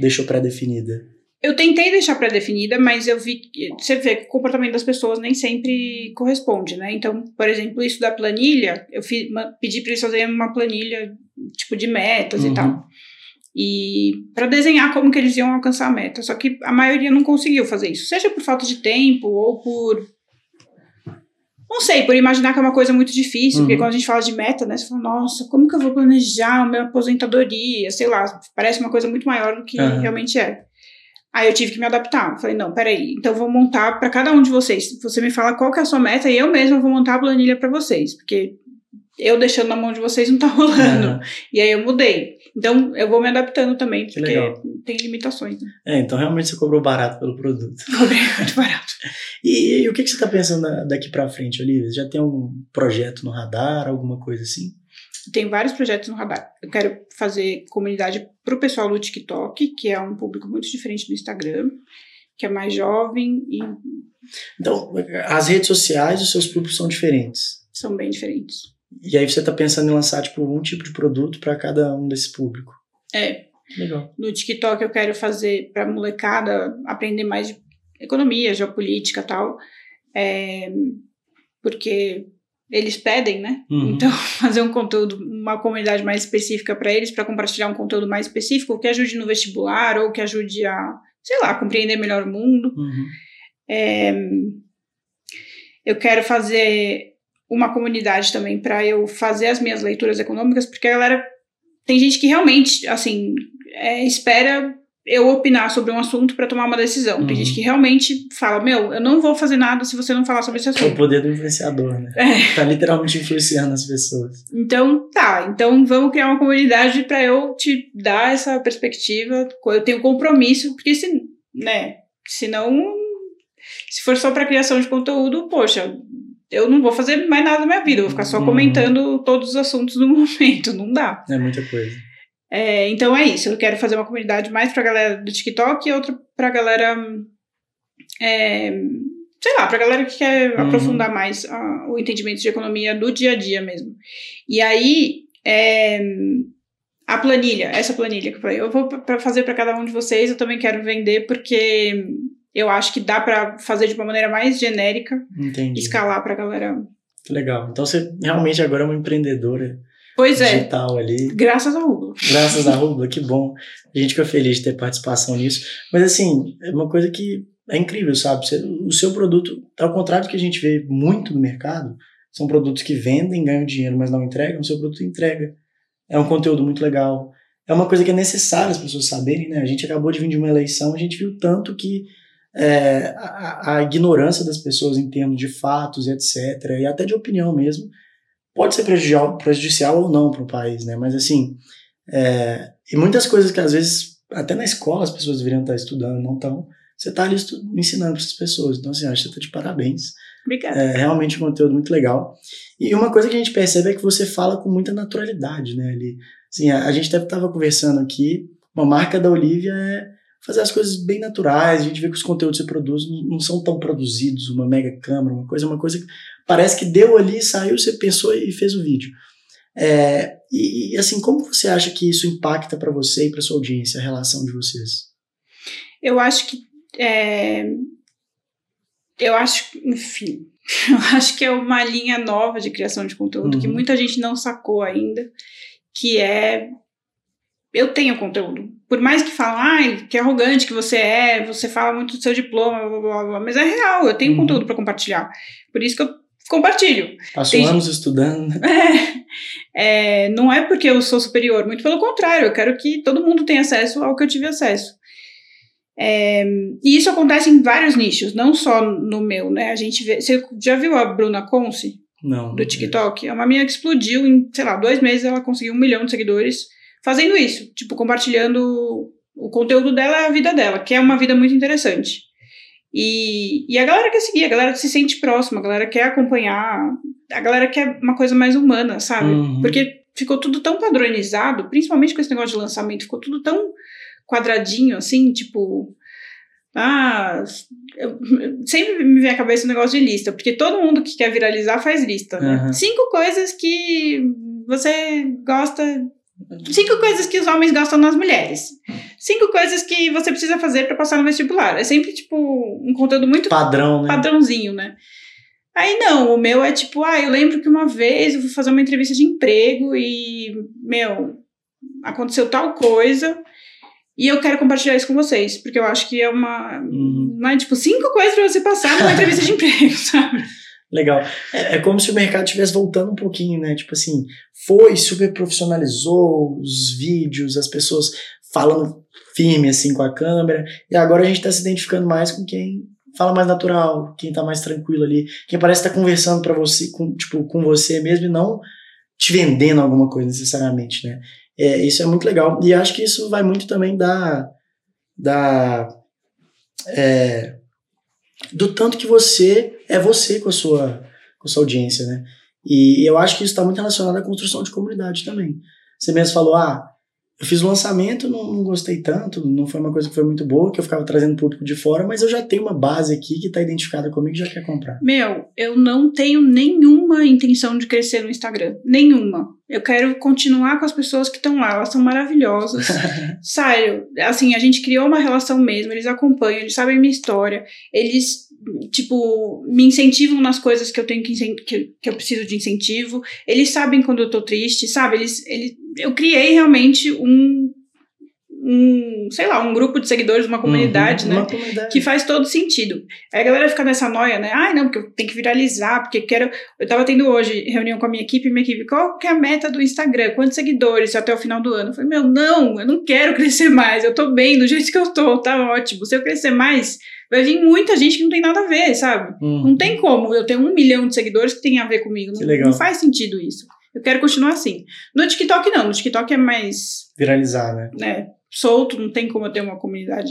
deixou pré-definida? Eu tentei deixar pré-definida, mas eu vi que você vê que o comportamento das pessoas nem sempre corresponde, né? Então, por exemplo, isso da planilha, eu fiz, ma- pedi para eles fazerem uma planilha tipo de metas Uhum. e tal. E para desenhar como que eles iam alcançar a meta. Só que a maioria não conseguiu fazer isso, seja por falta de tempo ou por não sei, por imaginar que é uma coisa muito difícil, porque Uhum. quando a gente fala de meta, né, você fala, nossa, como que eu vou planejar a minha aposentadoria? Sei lá, parece uma coisa muito maior do que Aham. realmente é. Aí eu tive que me adaptar. Falei, não, peraí, então vou montar para cada um de vocês. Você me fala qual que é a sua meta e eu mesma vou montar a planilha para vocês, porque eu deixando na mão de vocês não tá *laughs* rolando. E aí eu mudei. Então eu vou me adaptando também, Que porque tem limitações. Né? É, então realmente você cobrou barato pelo produto. *laughs* Cobrei muito barato. E, e o que, que você tá pensando daqui pra frente, Olivia? Já tem um projeto no radar, alguma coisa assim? Tem vários projetos no radar. Eu quero fazer comunidade pro pessoal do TikTok, que é um público muito diferente do Instagram, que é mais jovem e Então, as redes sociais, os seus públicos são diferentes. são bem diferentes. E aí você tá pensando em lançar, tipo, um tipo de produto para cada um desse público. É, Legal. no TikTok eu quero fazer para molecada aprender mais de economia, geopolítica e tal. É, porque eles pedem, né? Uhum. Então, *laughs* fazer um conteúdo, uma comunidade mais específica para eles, para compartilhar um conteúdo mais específico que ajude no vestibular ou que ajude a, sei lá, compreender melhor o mundo. Uhum. É, eu quero fazer uma comunidade também para eu fazer as minhas leituras econômicas, porque a galera tem gente que realmente, assim, é, espera eu opinar sobre um assunto para tomar uma decisão. Tem Uhum. gente que realmente fala: Meu, eu não vou fazer nada se você não falar sobre esse É o assunto. poder do influenciador, né? É. Tá literalmente influenciando as pessoas. Então, tá. Então, vamos criar uma comunidade para eu te dar essa perspectiva. Eu tenho compromisso, porque se, né, senão, se for só para criação de conteúdo, poxa, eu não vou fazer mais nada na minha vida, eu vou ficar só uhum. comentando todos os assuntos do *laughs* momento, não dá. É muita coisa. É, então é isso, eu quero fazer uma comunidade mais pra galera do TikTok e outra pra galera. É, sei lá, pra galera que quer uhum. aprofundar mais uh, o entendimento de economia do dia a dia mesmo. E aí, é, a planilha, essa planilha que eu falei, eu vou pra fazer para cada um de vocês, eu também quero vender porque eu acho que dá para fazer de uma maneira mais genérica, Entendi. escalar pra galera. Legal. Então você realmente agora é uma empreendedora pois é. digital ali. Graças a Rubla. Graças a Rubla, *laughs* que bom. A gente fica feliz de ter participação nisso. Mas assim, é uma coisa que é incrível, sabe? o seu produto, ao contrário do que a gente vê muito no mercado, são produtos que vendem, ganham dinheiro, mas não entregam, o seu produto entrega. É um conteúdo muito legal. É uma coisa que é necessária as pessoas saberem, né? A gente acabou de vir de uma eleição, a gente viu tanto que é, a, a, ignorância das pessoas em termos de fatos etc., e até de opinião mesmo, pode ser prejudicial, prejudicial ou não para o país, né? Mas assim, é, e muitas coisas que às vezes, até na escola as pessoas deveriam estar estudando, não estão, você está ali ensinando para as pessoas. Então, assim, acho que você está de parabéns. Obrigada. É realmente um conteúdo muito legal. E uma coisa que a gente percebe é que você fala com muita naturalidade, né? Ali, assim, a, a gente até estava conversando aqui, uma marca da Olivia é fazer as coisas bem naturais, a gente vê que os conteúdos que você produz não, não são tão produzidos, uma mega câmera, uma coisa, uma coisa que parece que deu ali, saiu, você pensou e fez o vídeo. É, e, e, assim, como você acha que isso impacta para você e para sua audiência, a relação de vocês? Eu acho que é, eu acho, enfim, *laughs* eu acho que é uma linha nova de criação de conteúdo uhum. que muita gente não sacou ainda, que é eu tenho conteúdo. Por mais que falem, ah, que arrogante que você é, você fala muito do seu diploma, blá, blá, blá, mas é real, eu tenho uhum. conteúdo para compartilhar. Por isso que eu compartilho. Passou Tem... anos estudando. *laughs* É, é, não é porque eu sou superior, muito pelo contrário, eu quero que todo mundo tenha acesso ao que eu tive acesso. É, e isso acontece em vários nichos, não só no meu, né? A gente vê. Você já viu a Bruna Conce? Não. Do TikTok? É uma menina que explodiu em, sei lá, dois meses ela conseguiu um milhão de seguidores fazendo isso, tipo, compartilhando o conteúdo dela, a vida dela, que é uma vida muito interessante. E, e a galera quer seguir, a galera se sente próxima, a galera quer acompanhar, a galera quer uma coisa mais humana, sabe? Uhum. Porque ficou tudo tão padronizado, principalmente com esse negócio de lançamento, ficou tudo tão quadradinho, assim, tipo. Ah, eu, sempre me vem à cabeça o um negócio de lista, porque todo mundo que quer viralizar faz lista, né? Uhum. Cinco coisas que você gosta. Cinco coisas que os homens gostam nas mulheres. Cinco coisas que você precisa fazer para passar no vestibular. É sempre, tipo, um conteúdo muito padrão, né? padrãozinho, né? Aí não, o meu é tipo, ah, eu lembro que uma vez eu fui fazer uma entrevista de emprego e, meu, aconteceu tal coisa e eu quero compartilhar isso com vocês, porque eu acho que é uma. Uhum. Não é tipo cinco coisas para você passar numa entrevista de *laughs* emprego, sabe? Legal. É, é, como se o mercado estivesse voltando um pouquinho, né? Tipo assim, foi, super profissionalizou os vídeos, as pessoas falando firme assim com a câmera, e agora a gente está se identificando mais com quem fala mais natural, quem tá mais tranquilo ali, quem parece estar tá conversando para você, com, tipo, com você mesmo e não te vendendo alguma coisa necessariamente, né? É, isso é muito legal. E acho que isso vai muito também da. da é, do tanto que você é você com a sua, com a sua audiência, né? E eu acho que isso está muito relacionado à construção de comunidade também. Você mesmo falou, ah, eu fiz o lançamento, não, não, gostei tanto, não foi uma coisa que foi muito boa, que eu ficava trazendo público de fora, mas eu já tenho uma base aqui que está identificada comigo e já quer comprar. Meu, eu não tenho nenhuma intenção de crescer no Instagram. Nenhuma. Eu quero continuar com as pessoas que estão lá, elas são maravilhosas. *laughs* Sério, assim, a gente criou uma relação mesmo, eles acompanham, eles sabem minha história, eles tipo, me incentivam nas coisas que eu tenho que, que, que eu preciso de incentivo. Eles sabem quando eu tô triste, sabe? Eles, eles, eu criei realmente um, um, sei lá, um grupo de seguidores, uma comunidade, uhum, né? Uma comunidade. Que faz todo sentido. Aí a galera fica nessa noia, né? Ai, não, porque eu tenho que viralizar, porque quero. Eu tava tendo hoje reunião com a minha equipe, minha equipe, qual que é a meta do Instagram? Quantos seguidores até o final do ano? Eu falei, meu, não, eu não quero *laughs* crescer mais, eu tô bem do jeito que eu tô, tá ótimo. Se eu crescer mais vai vir muita gente que não tem nada a ver, sabe? Uhum. Não tem como eu ter um milhão de seguidores que tem a ver comigo. Não, não, faz sentido isso. Eu quero continuar assim. No TikTok, não. No TikTok é mais. Viralizar, né? né? Solto, não tem como eu ter uma comunidade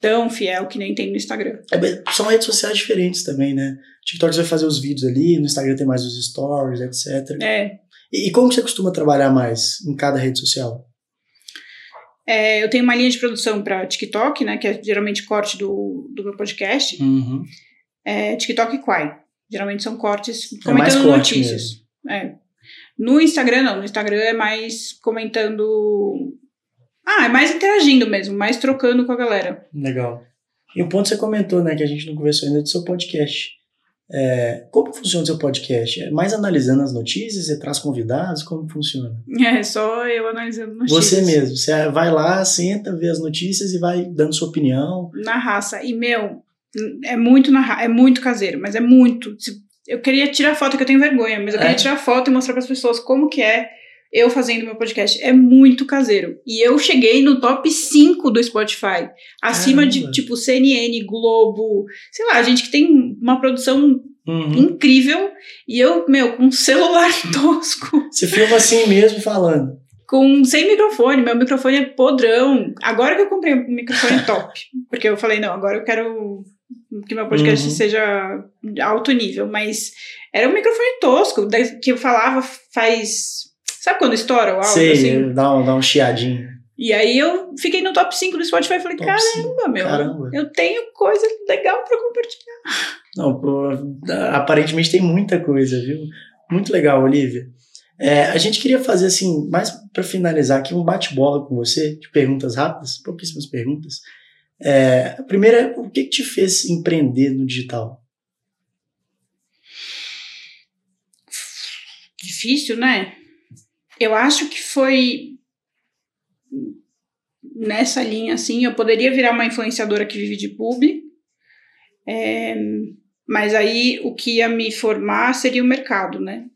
tão fiel que nem tem no Instagram. É, são redes sociais diferentes também, né? TikTok você vai fazer os vídeos ali, no Instagram tem mais os stories, etc. É. E, e como você costuma trabalhar mais em cada rede social? É, eu tenho uma linha de produção para TikTok, né? Que é geralmente corte do, do meu podcast. Uhum. É, TikTok e Quai. Geralmente são cortes É comentando corte notícias. É. No Instagram, não. No Instagram é mais comentando. Ah, é mais interagindo mesmo, mais trocando com a galera. Legal. E um ponto que você comentou, né, que a gente não conversou ainda do seu podcast. É, como funciona o seu podcast? É mais analisando as notícias? Você traz convidados? Como funciona? É só eu analisando notícias. Você mesmo. Você vai lá, senta, vê as notícias e vai dando sua opinião. Na raça. E, meu, é muito na é muito caseiro, mas é muito. Eu queria tirar foto, que eu tenho vergonha, mas eu É? queria tirar foto e mostrar para as pessoas como que é eu fazendo meu podcast. É muito caseiro. E eu cheguei no top 5 do Spotify. Acima de, Caramba. tipo, CNN, Globo, sei lá, gente que tem uma produção Uhum. incrível. E eu, meu, com um celular *laughs* tosco, Você filma assim mesmo falando. com sem microfone. Meu microfone é podrão. Agora que eu comprei um microfone *laughs* top. Porque eu falei, não, agora eu quero que meu podcast Uhum. seja alto nível. Mas era um microfone tosco, que eu falava faz. Sabe quando estoura o áudio? Sei, assim? dá, um, dá um chiadinho. E aí eu fiquei no top 5 do Spotify e falei, Top caramba, cinco. meu. Caramba. Eu tenho coisa legal pra compartilhar. Não, pô, aparentemente tem muita coisa, viu? Muito legal, Olivia. É, a gente queria fazer assim, mais para finalizar aqui, um bate-bola com você, de perguntas rápidas, pouquíssimas perguntas. É, a primeira, é, o que, que te fez empreender no digital? Difícil, né? Eu acho que foi nessa linha, assim, eu poderia virar uma influenciadora que vive de publi, é, mas aí o que ia me formar seria o mercado, né?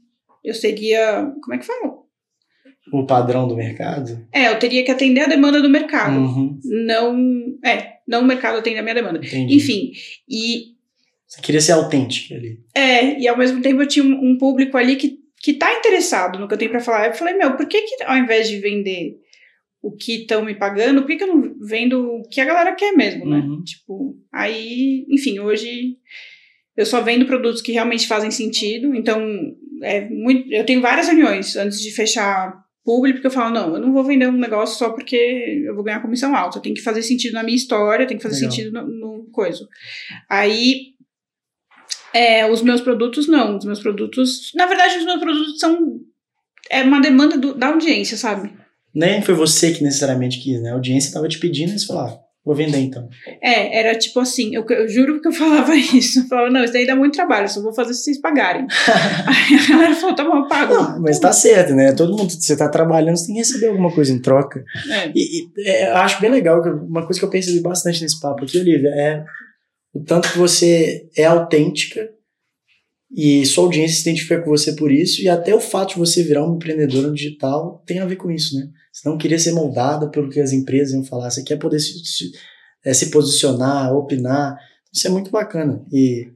Eu seria, como é que fala? O padrão do mercado? É, eu teria que atender a demanda do mercado, Uhum, não, é, não o mercado atender a minha demanda. entendi. Enfim, e Você queria ser autêntica ali. É, e ao mesmo tempo eu tinha um, um público ali que, que tá interessado no que eu tenho pra falar. Eu falei, meu, por que, que ao invés de vender o que estão me pagando, por que, que eu não vendo o que a galera quer mesmo, né? Uhum. Tipo, aí, enfim, hoje eu só vendo produtos que realmente fazem sentido. Então, é muito, eu tenho várias reuniões antes de fechar público, porque eu falo, não, eu não vou vender um negócio só porque eu vou ganhar comissão alta. Tem que fazer sentido na minha história, tem que fazer Legal. sentido no, no coisa. Aí, é, os meus produtos não. Os meus produtos, na verdade, os meus produtos são é uma demanda do- da audiência, sabe? Nem foi você que necessariamente quis, né? A audiência estava te pedindo e você falou, ah, vou vender então. É, era tipo assim, eu, eu juro que eu *laughs* falava isso. Eu falava, não, isso daí dá muito trabalho, só vou fazer se vocês pagarem. *laughs* Aí a galera falou, tá bom, eu pago. Não, mas tá certo, né? Todo mundo, você tá trabalhando, você tem que receber alguma coisa em troca. É. E, e, é, acho bem legal, uma coisa que eu percebi bastante nesse papo aqui, Olivia, é o tanto que você é autêntica e sua audiência se identifica com você por isso, e até o fato de você virar uma empreendedora no digital tem a ver com isso, né? Você não queria ser moldada pelo que as empresas iam falar, você quer poder se, se, é, se posicionar, opinar, isso é muito bacana. E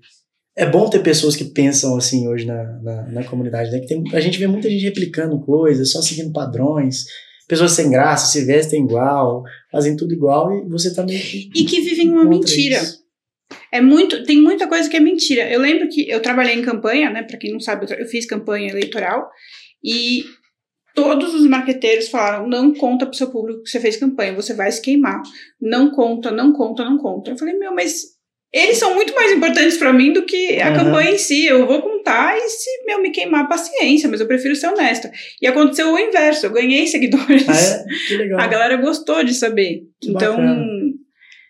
é bom ter pessoas que pensam assim hoje na, na, na comunidade, né? Que tem, a gente vê muita gente replicando coisas, só seguindo padrões, pessoas sem graça, se vestem igual, fazem tudo igual e você tá meio que. E que vivem uma mentira. isso. É muito, tem muita coisa que é mentira. Eu lembro que eu trabalhei em campanha, né? Pra quem não sabe, eu, fiz campanha eleitoral e todos os marqueteiros falaram: não conta pro seu público que você fez campanha, você vai se queimar. Não conta, não conta, não conta. Eu falei, meu, mas eles são muito mais importantes pra mim do que a Aham. campanha em si. Eu vou contar e se meu me queimar, paciência, mas eu prefiro ser honesta. E aconteceu o inverso, eu ganhei *laughs* seguidores. Ah, é? Que legal. A galera gostou de saber. Que então, bacana.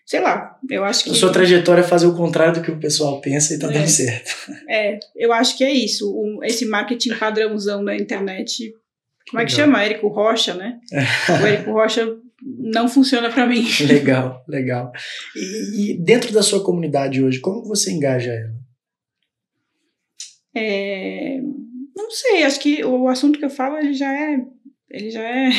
Sei lá, eu acho que. A sua trajetória é fazer o contrário do que o pessoal pensa e tá É. dando certo. É, eu acho que é isso. o- esse marketing padrãozão da internet. Como é que Legal. chama? Érico Rocha, né? o Érico Rocha não funciona pra mim. *laughs* legal, legal. E, e dentro da sua comunidade hoje, como você engaja ela? É, não sei, acho que o assunto que eu falo ele já é. Ele já é.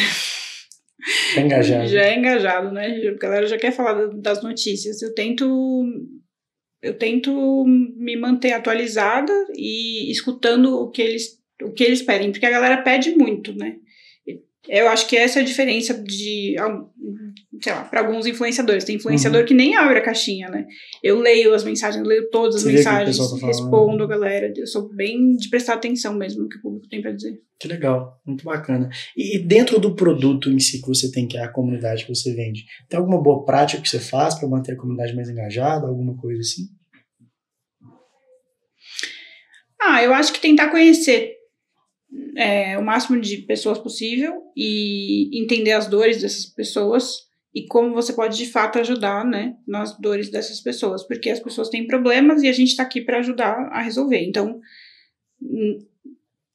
Tá engajado? Já é engajado, né? A galera já quer falar da- das notícias. Eu tento. Eu tento me manter atualizada e escutando o que eles, o que eles pedem, porque a galera pede muito, né? Eu acho que essa é a diferença de, sei lá, para alguns influenciadores. Tem influenciador uhum. que nem abre a caixinha, né? Eu leio as mensagens, leio todas as mensagens, tá respondo a galera. Eu sou bem de prestar atenção mesmo no que o público tem para dizer. Que legal, muito bacana. E dentro do produto em si que você tem, que é a comunidade que você vende, tem alguma boa prática que você faz para manter a comunidade mais engajada, alguma coisa assim? Ah, eu acho que tentar conhecer é, o máximo de pessoas possível e entender as dores dessas pessoas e como você pode de fato ajudar, né, nas dores dessas pessoas, porque as pessoas têm problemas e a gente está aqui para ajudar a resolver. Então, hum,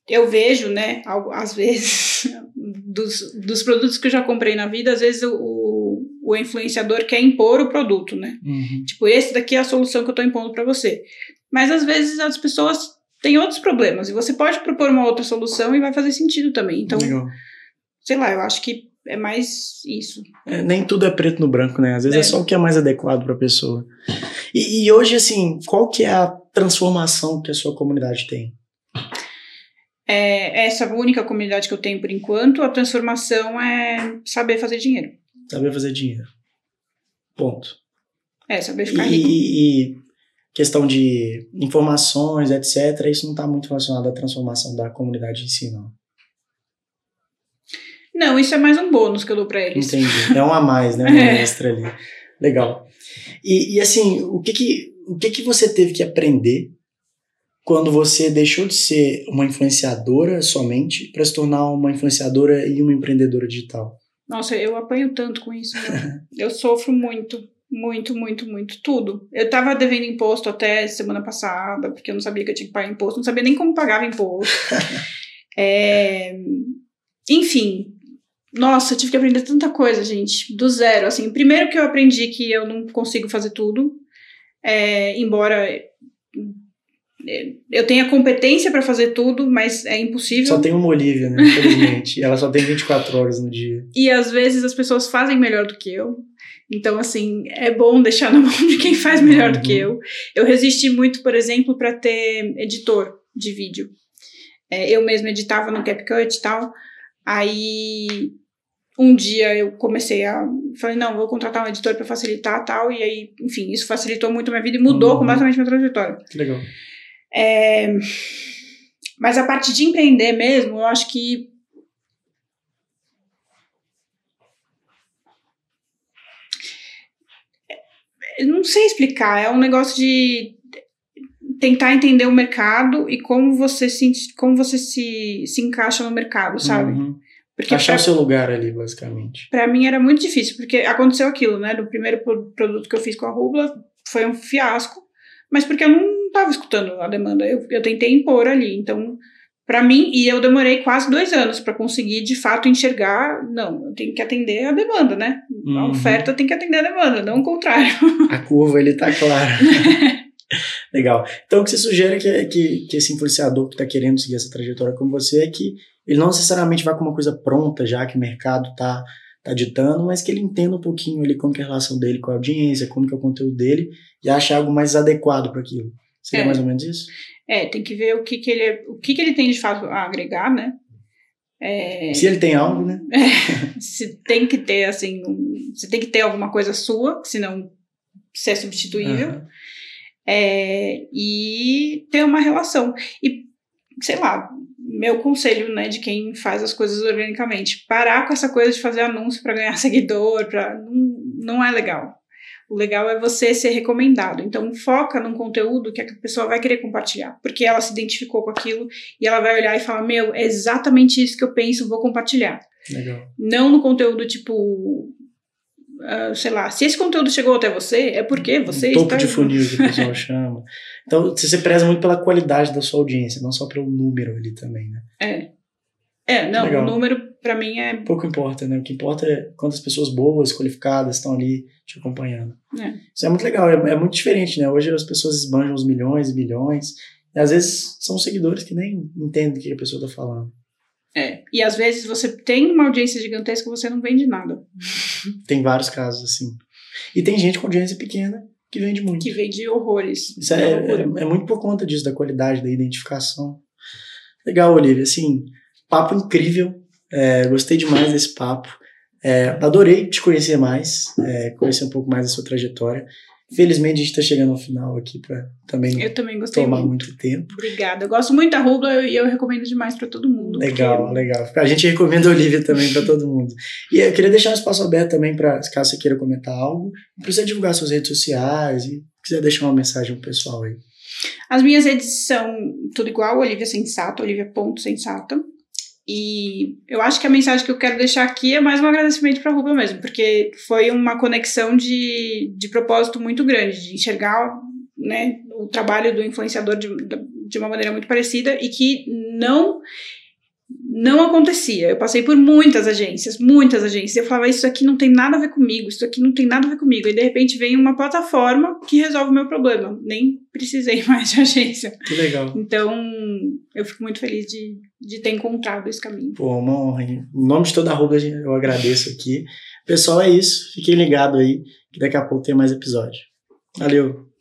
eu vejo, né, às *laughs* vezes, dos, dos produtos que eu já comprei na vida, às vezes o, o influenciador quer impor o produto, né? Uhum. Tipo, esse daqui é a solução que eu estou impondo para você. Mas às vezes as pessoas têm outros problemas e você pode propor uma outra solução e vai fazer sentido também. Então, Legal. sei lá, eu acho que é mais isso. É, nem tudo é preto no branco, né? Às vezes é, é só o que é mais adequado para a pessoa. E, e, hoje, assim, qual que é a transformação que a sua comunidade tem? É, essa única comunidade que eu tenho por enquanto, a transformação é saber fazer dinheiro. Saber fazer dinheiro. Ponto. É, saber ficar e, rico. E questão de informações, etc., isso não está muito relacionado à transformação da comunidade em si, não. Não, isso é mais um bônus que eu dou para eles. Entendi. É um a mais, né? *laughs* Um é. extra ali. Legal. E, e assim, o que que, o que que você teve que aprender quando você deixou de ser uma influenciadora somente para se tornar uma influenciadora e uma empreendedora digital? Nossa, eu apanho tanto com isso. Né? *laughs* eu sofro muito, muito, muito, muito. Tudo. Eu tava devendo imposto até semana passada, porque eu não sabia que eu tinha que pagar imposto, não sabia nem como pagava imposto. *laughs* é... Enfim, nossa, eu tive que aprender tanta coisa, gente, do zero. Assim, primeiro que eu aprendi que eu não consigo fazer tudo, é, embora é, eu tenha competência para fazer tudo, mas é impossível. Só tem uma Olivia, né? Infelizmente. ela só tem 24 horas no dia. E às vezes as pessoas fazem melhor do que eu. Então, assim, é bom deixar na mão de quem faz melhor uhum. do que eu. Eu resisti muito, por exemplo, para ter editor de vídeo. É, eu mesma editava no CapCut e tal. Aí um dia eu comecei a. Falei, não, vou contratar um editor para facilitar tal. E aí, enfim, isso facilitou muito a minha vida e mudou uhum. completamente minha trajetória. Que legal. É, mas a parte de empreender mesmo, eu acho que. Eu não sei explicar, é um negócio de tentar entender o mercado e como você se, como você se, se encaixa no mercado, sabe? Uhum. Porque Achar pra, o seu lugar ali, basicamente. Para mim era muito difícil, porque aconteceu aquilo, né? Do primeiro produto que eu fiz com a Rubla, foi um fiasco, mas porque eu não estava escutando a demanda. Eu, eu tentei impor ali. Então, para mim, e eu demorei quase dois anos para conseguir de fato enxergar. Não, eu tenho que atender a demanda, né? Uhum. A oferta tem que atender a demanda, não o contrário. A curva ele tá clara. *laughs* Legal. Então, o que você sugere é que, que, que esse influenciador que está querendo seguir essa trajetória como você é que ele não necessariamente vai com uma coisa pronta já que o mercado está tá ditando, mas que ele entenda um pouquinho ali como que é a relação dele com a audiência, como que é o conteúdo dele e ache algo mais adequado para aquilo. Seria é. mais ou menos isso? É, tem que ver o que, que ele o que, que ele tem de fato a agregar, né? É, se ele tem algo, né? É, se tem que ter assim, um, você tem que ter alguma coisa sua, senão você é substituível. Uhum. É, e ter uma relação. E, sei lá, meu conselho, né, de quem faz as coisas organicamente, parar com essa coisa de fazer anúncio para ganhar *laughs* seguidor, para não, não é legal. O legal é você ser recomendado. Então, foca num conteúdo que a pessoa vai querer compartilhar, porque ela se identificou com aquilo e ela vai olhar e falar: Meu, é exatamente isso que eu penso, vou compartilhar. Legal. Não no conteúdo tipo Uh, sei lá, se esse conteúdo chegou até você, é porque você um topo está... de funil que o pessoal *laughs* chama. Então, você preza muito pela qualidade da sua audiência, não só pelo número ali também, né? É. É, não, Legal. o número para mim é... Pouco importa, né? O que importa é quantas pessoas boas, qualificadas estão ali te acompanhando. É. Isso é muito legal, é, é muito diferente, né? Hoje as pessoas esbanjam os milhões e milhões, e às vezes são seguidores que nem entendem o que a pessoa está falando. É, e às vezes você tem uma audiência gigantesca e você não vende nada. *laughs* Tem vários casos assim. E tem gente com audiência pequena que vende muito. Que vende horrores. Isso é, é, é, muito por conta disso, da qualidade, da identificação. Legal, Olivia. Assim, papo incrível. É, gostei demais desse papo. É, adorei te conhecer mais, é, conhecer um pouco mais da sua trajetória. Felizmente a gente está chegando ao final aqui para também eu também gostei tomar muito. muito tempo. Obrigada. Eu gosto muito da Rubla e eu recomendo demais para todo mundo. Legal, porque... legal. A gente recomenda a Olivia também para todo mundo. E eu queria deixar um espaço aberto também para, caso você queira comentar algo, para você divulgar suas redes sociais e quiser deixar uma mensagem pro pessoal aí. As minhas redes são tudo igual, Olivia Sensato, olivia.sensata. E eu acho que a mensagem que eu quero deixar aqui é mais um agradecimento para a Rubla mesmo, porque foi uma conexão de, de propósito muito grande, de enxergar né, o trabalho do influenciador de, de uma maneira muito parecida e que não não acontecia. Eu passei por muitas agências, muitas agências. Eu falava, isso aqui não tem nada a ver comigo, isso aqui não tem nada a ver comigo. E de repente vem uma plataforma que resolve o meu problema. Nem precisei *laughs* mais de agência. Que legal. Então, eu fico muito feliz de, de ter encontrado esse caminho. Pô, uma honra. Em nome de toda a Rubla, eu agradeço aqui. Pessoal, é isso. Fiquem ligados aí, que daqui a pouco tem mais episódio. Valeu!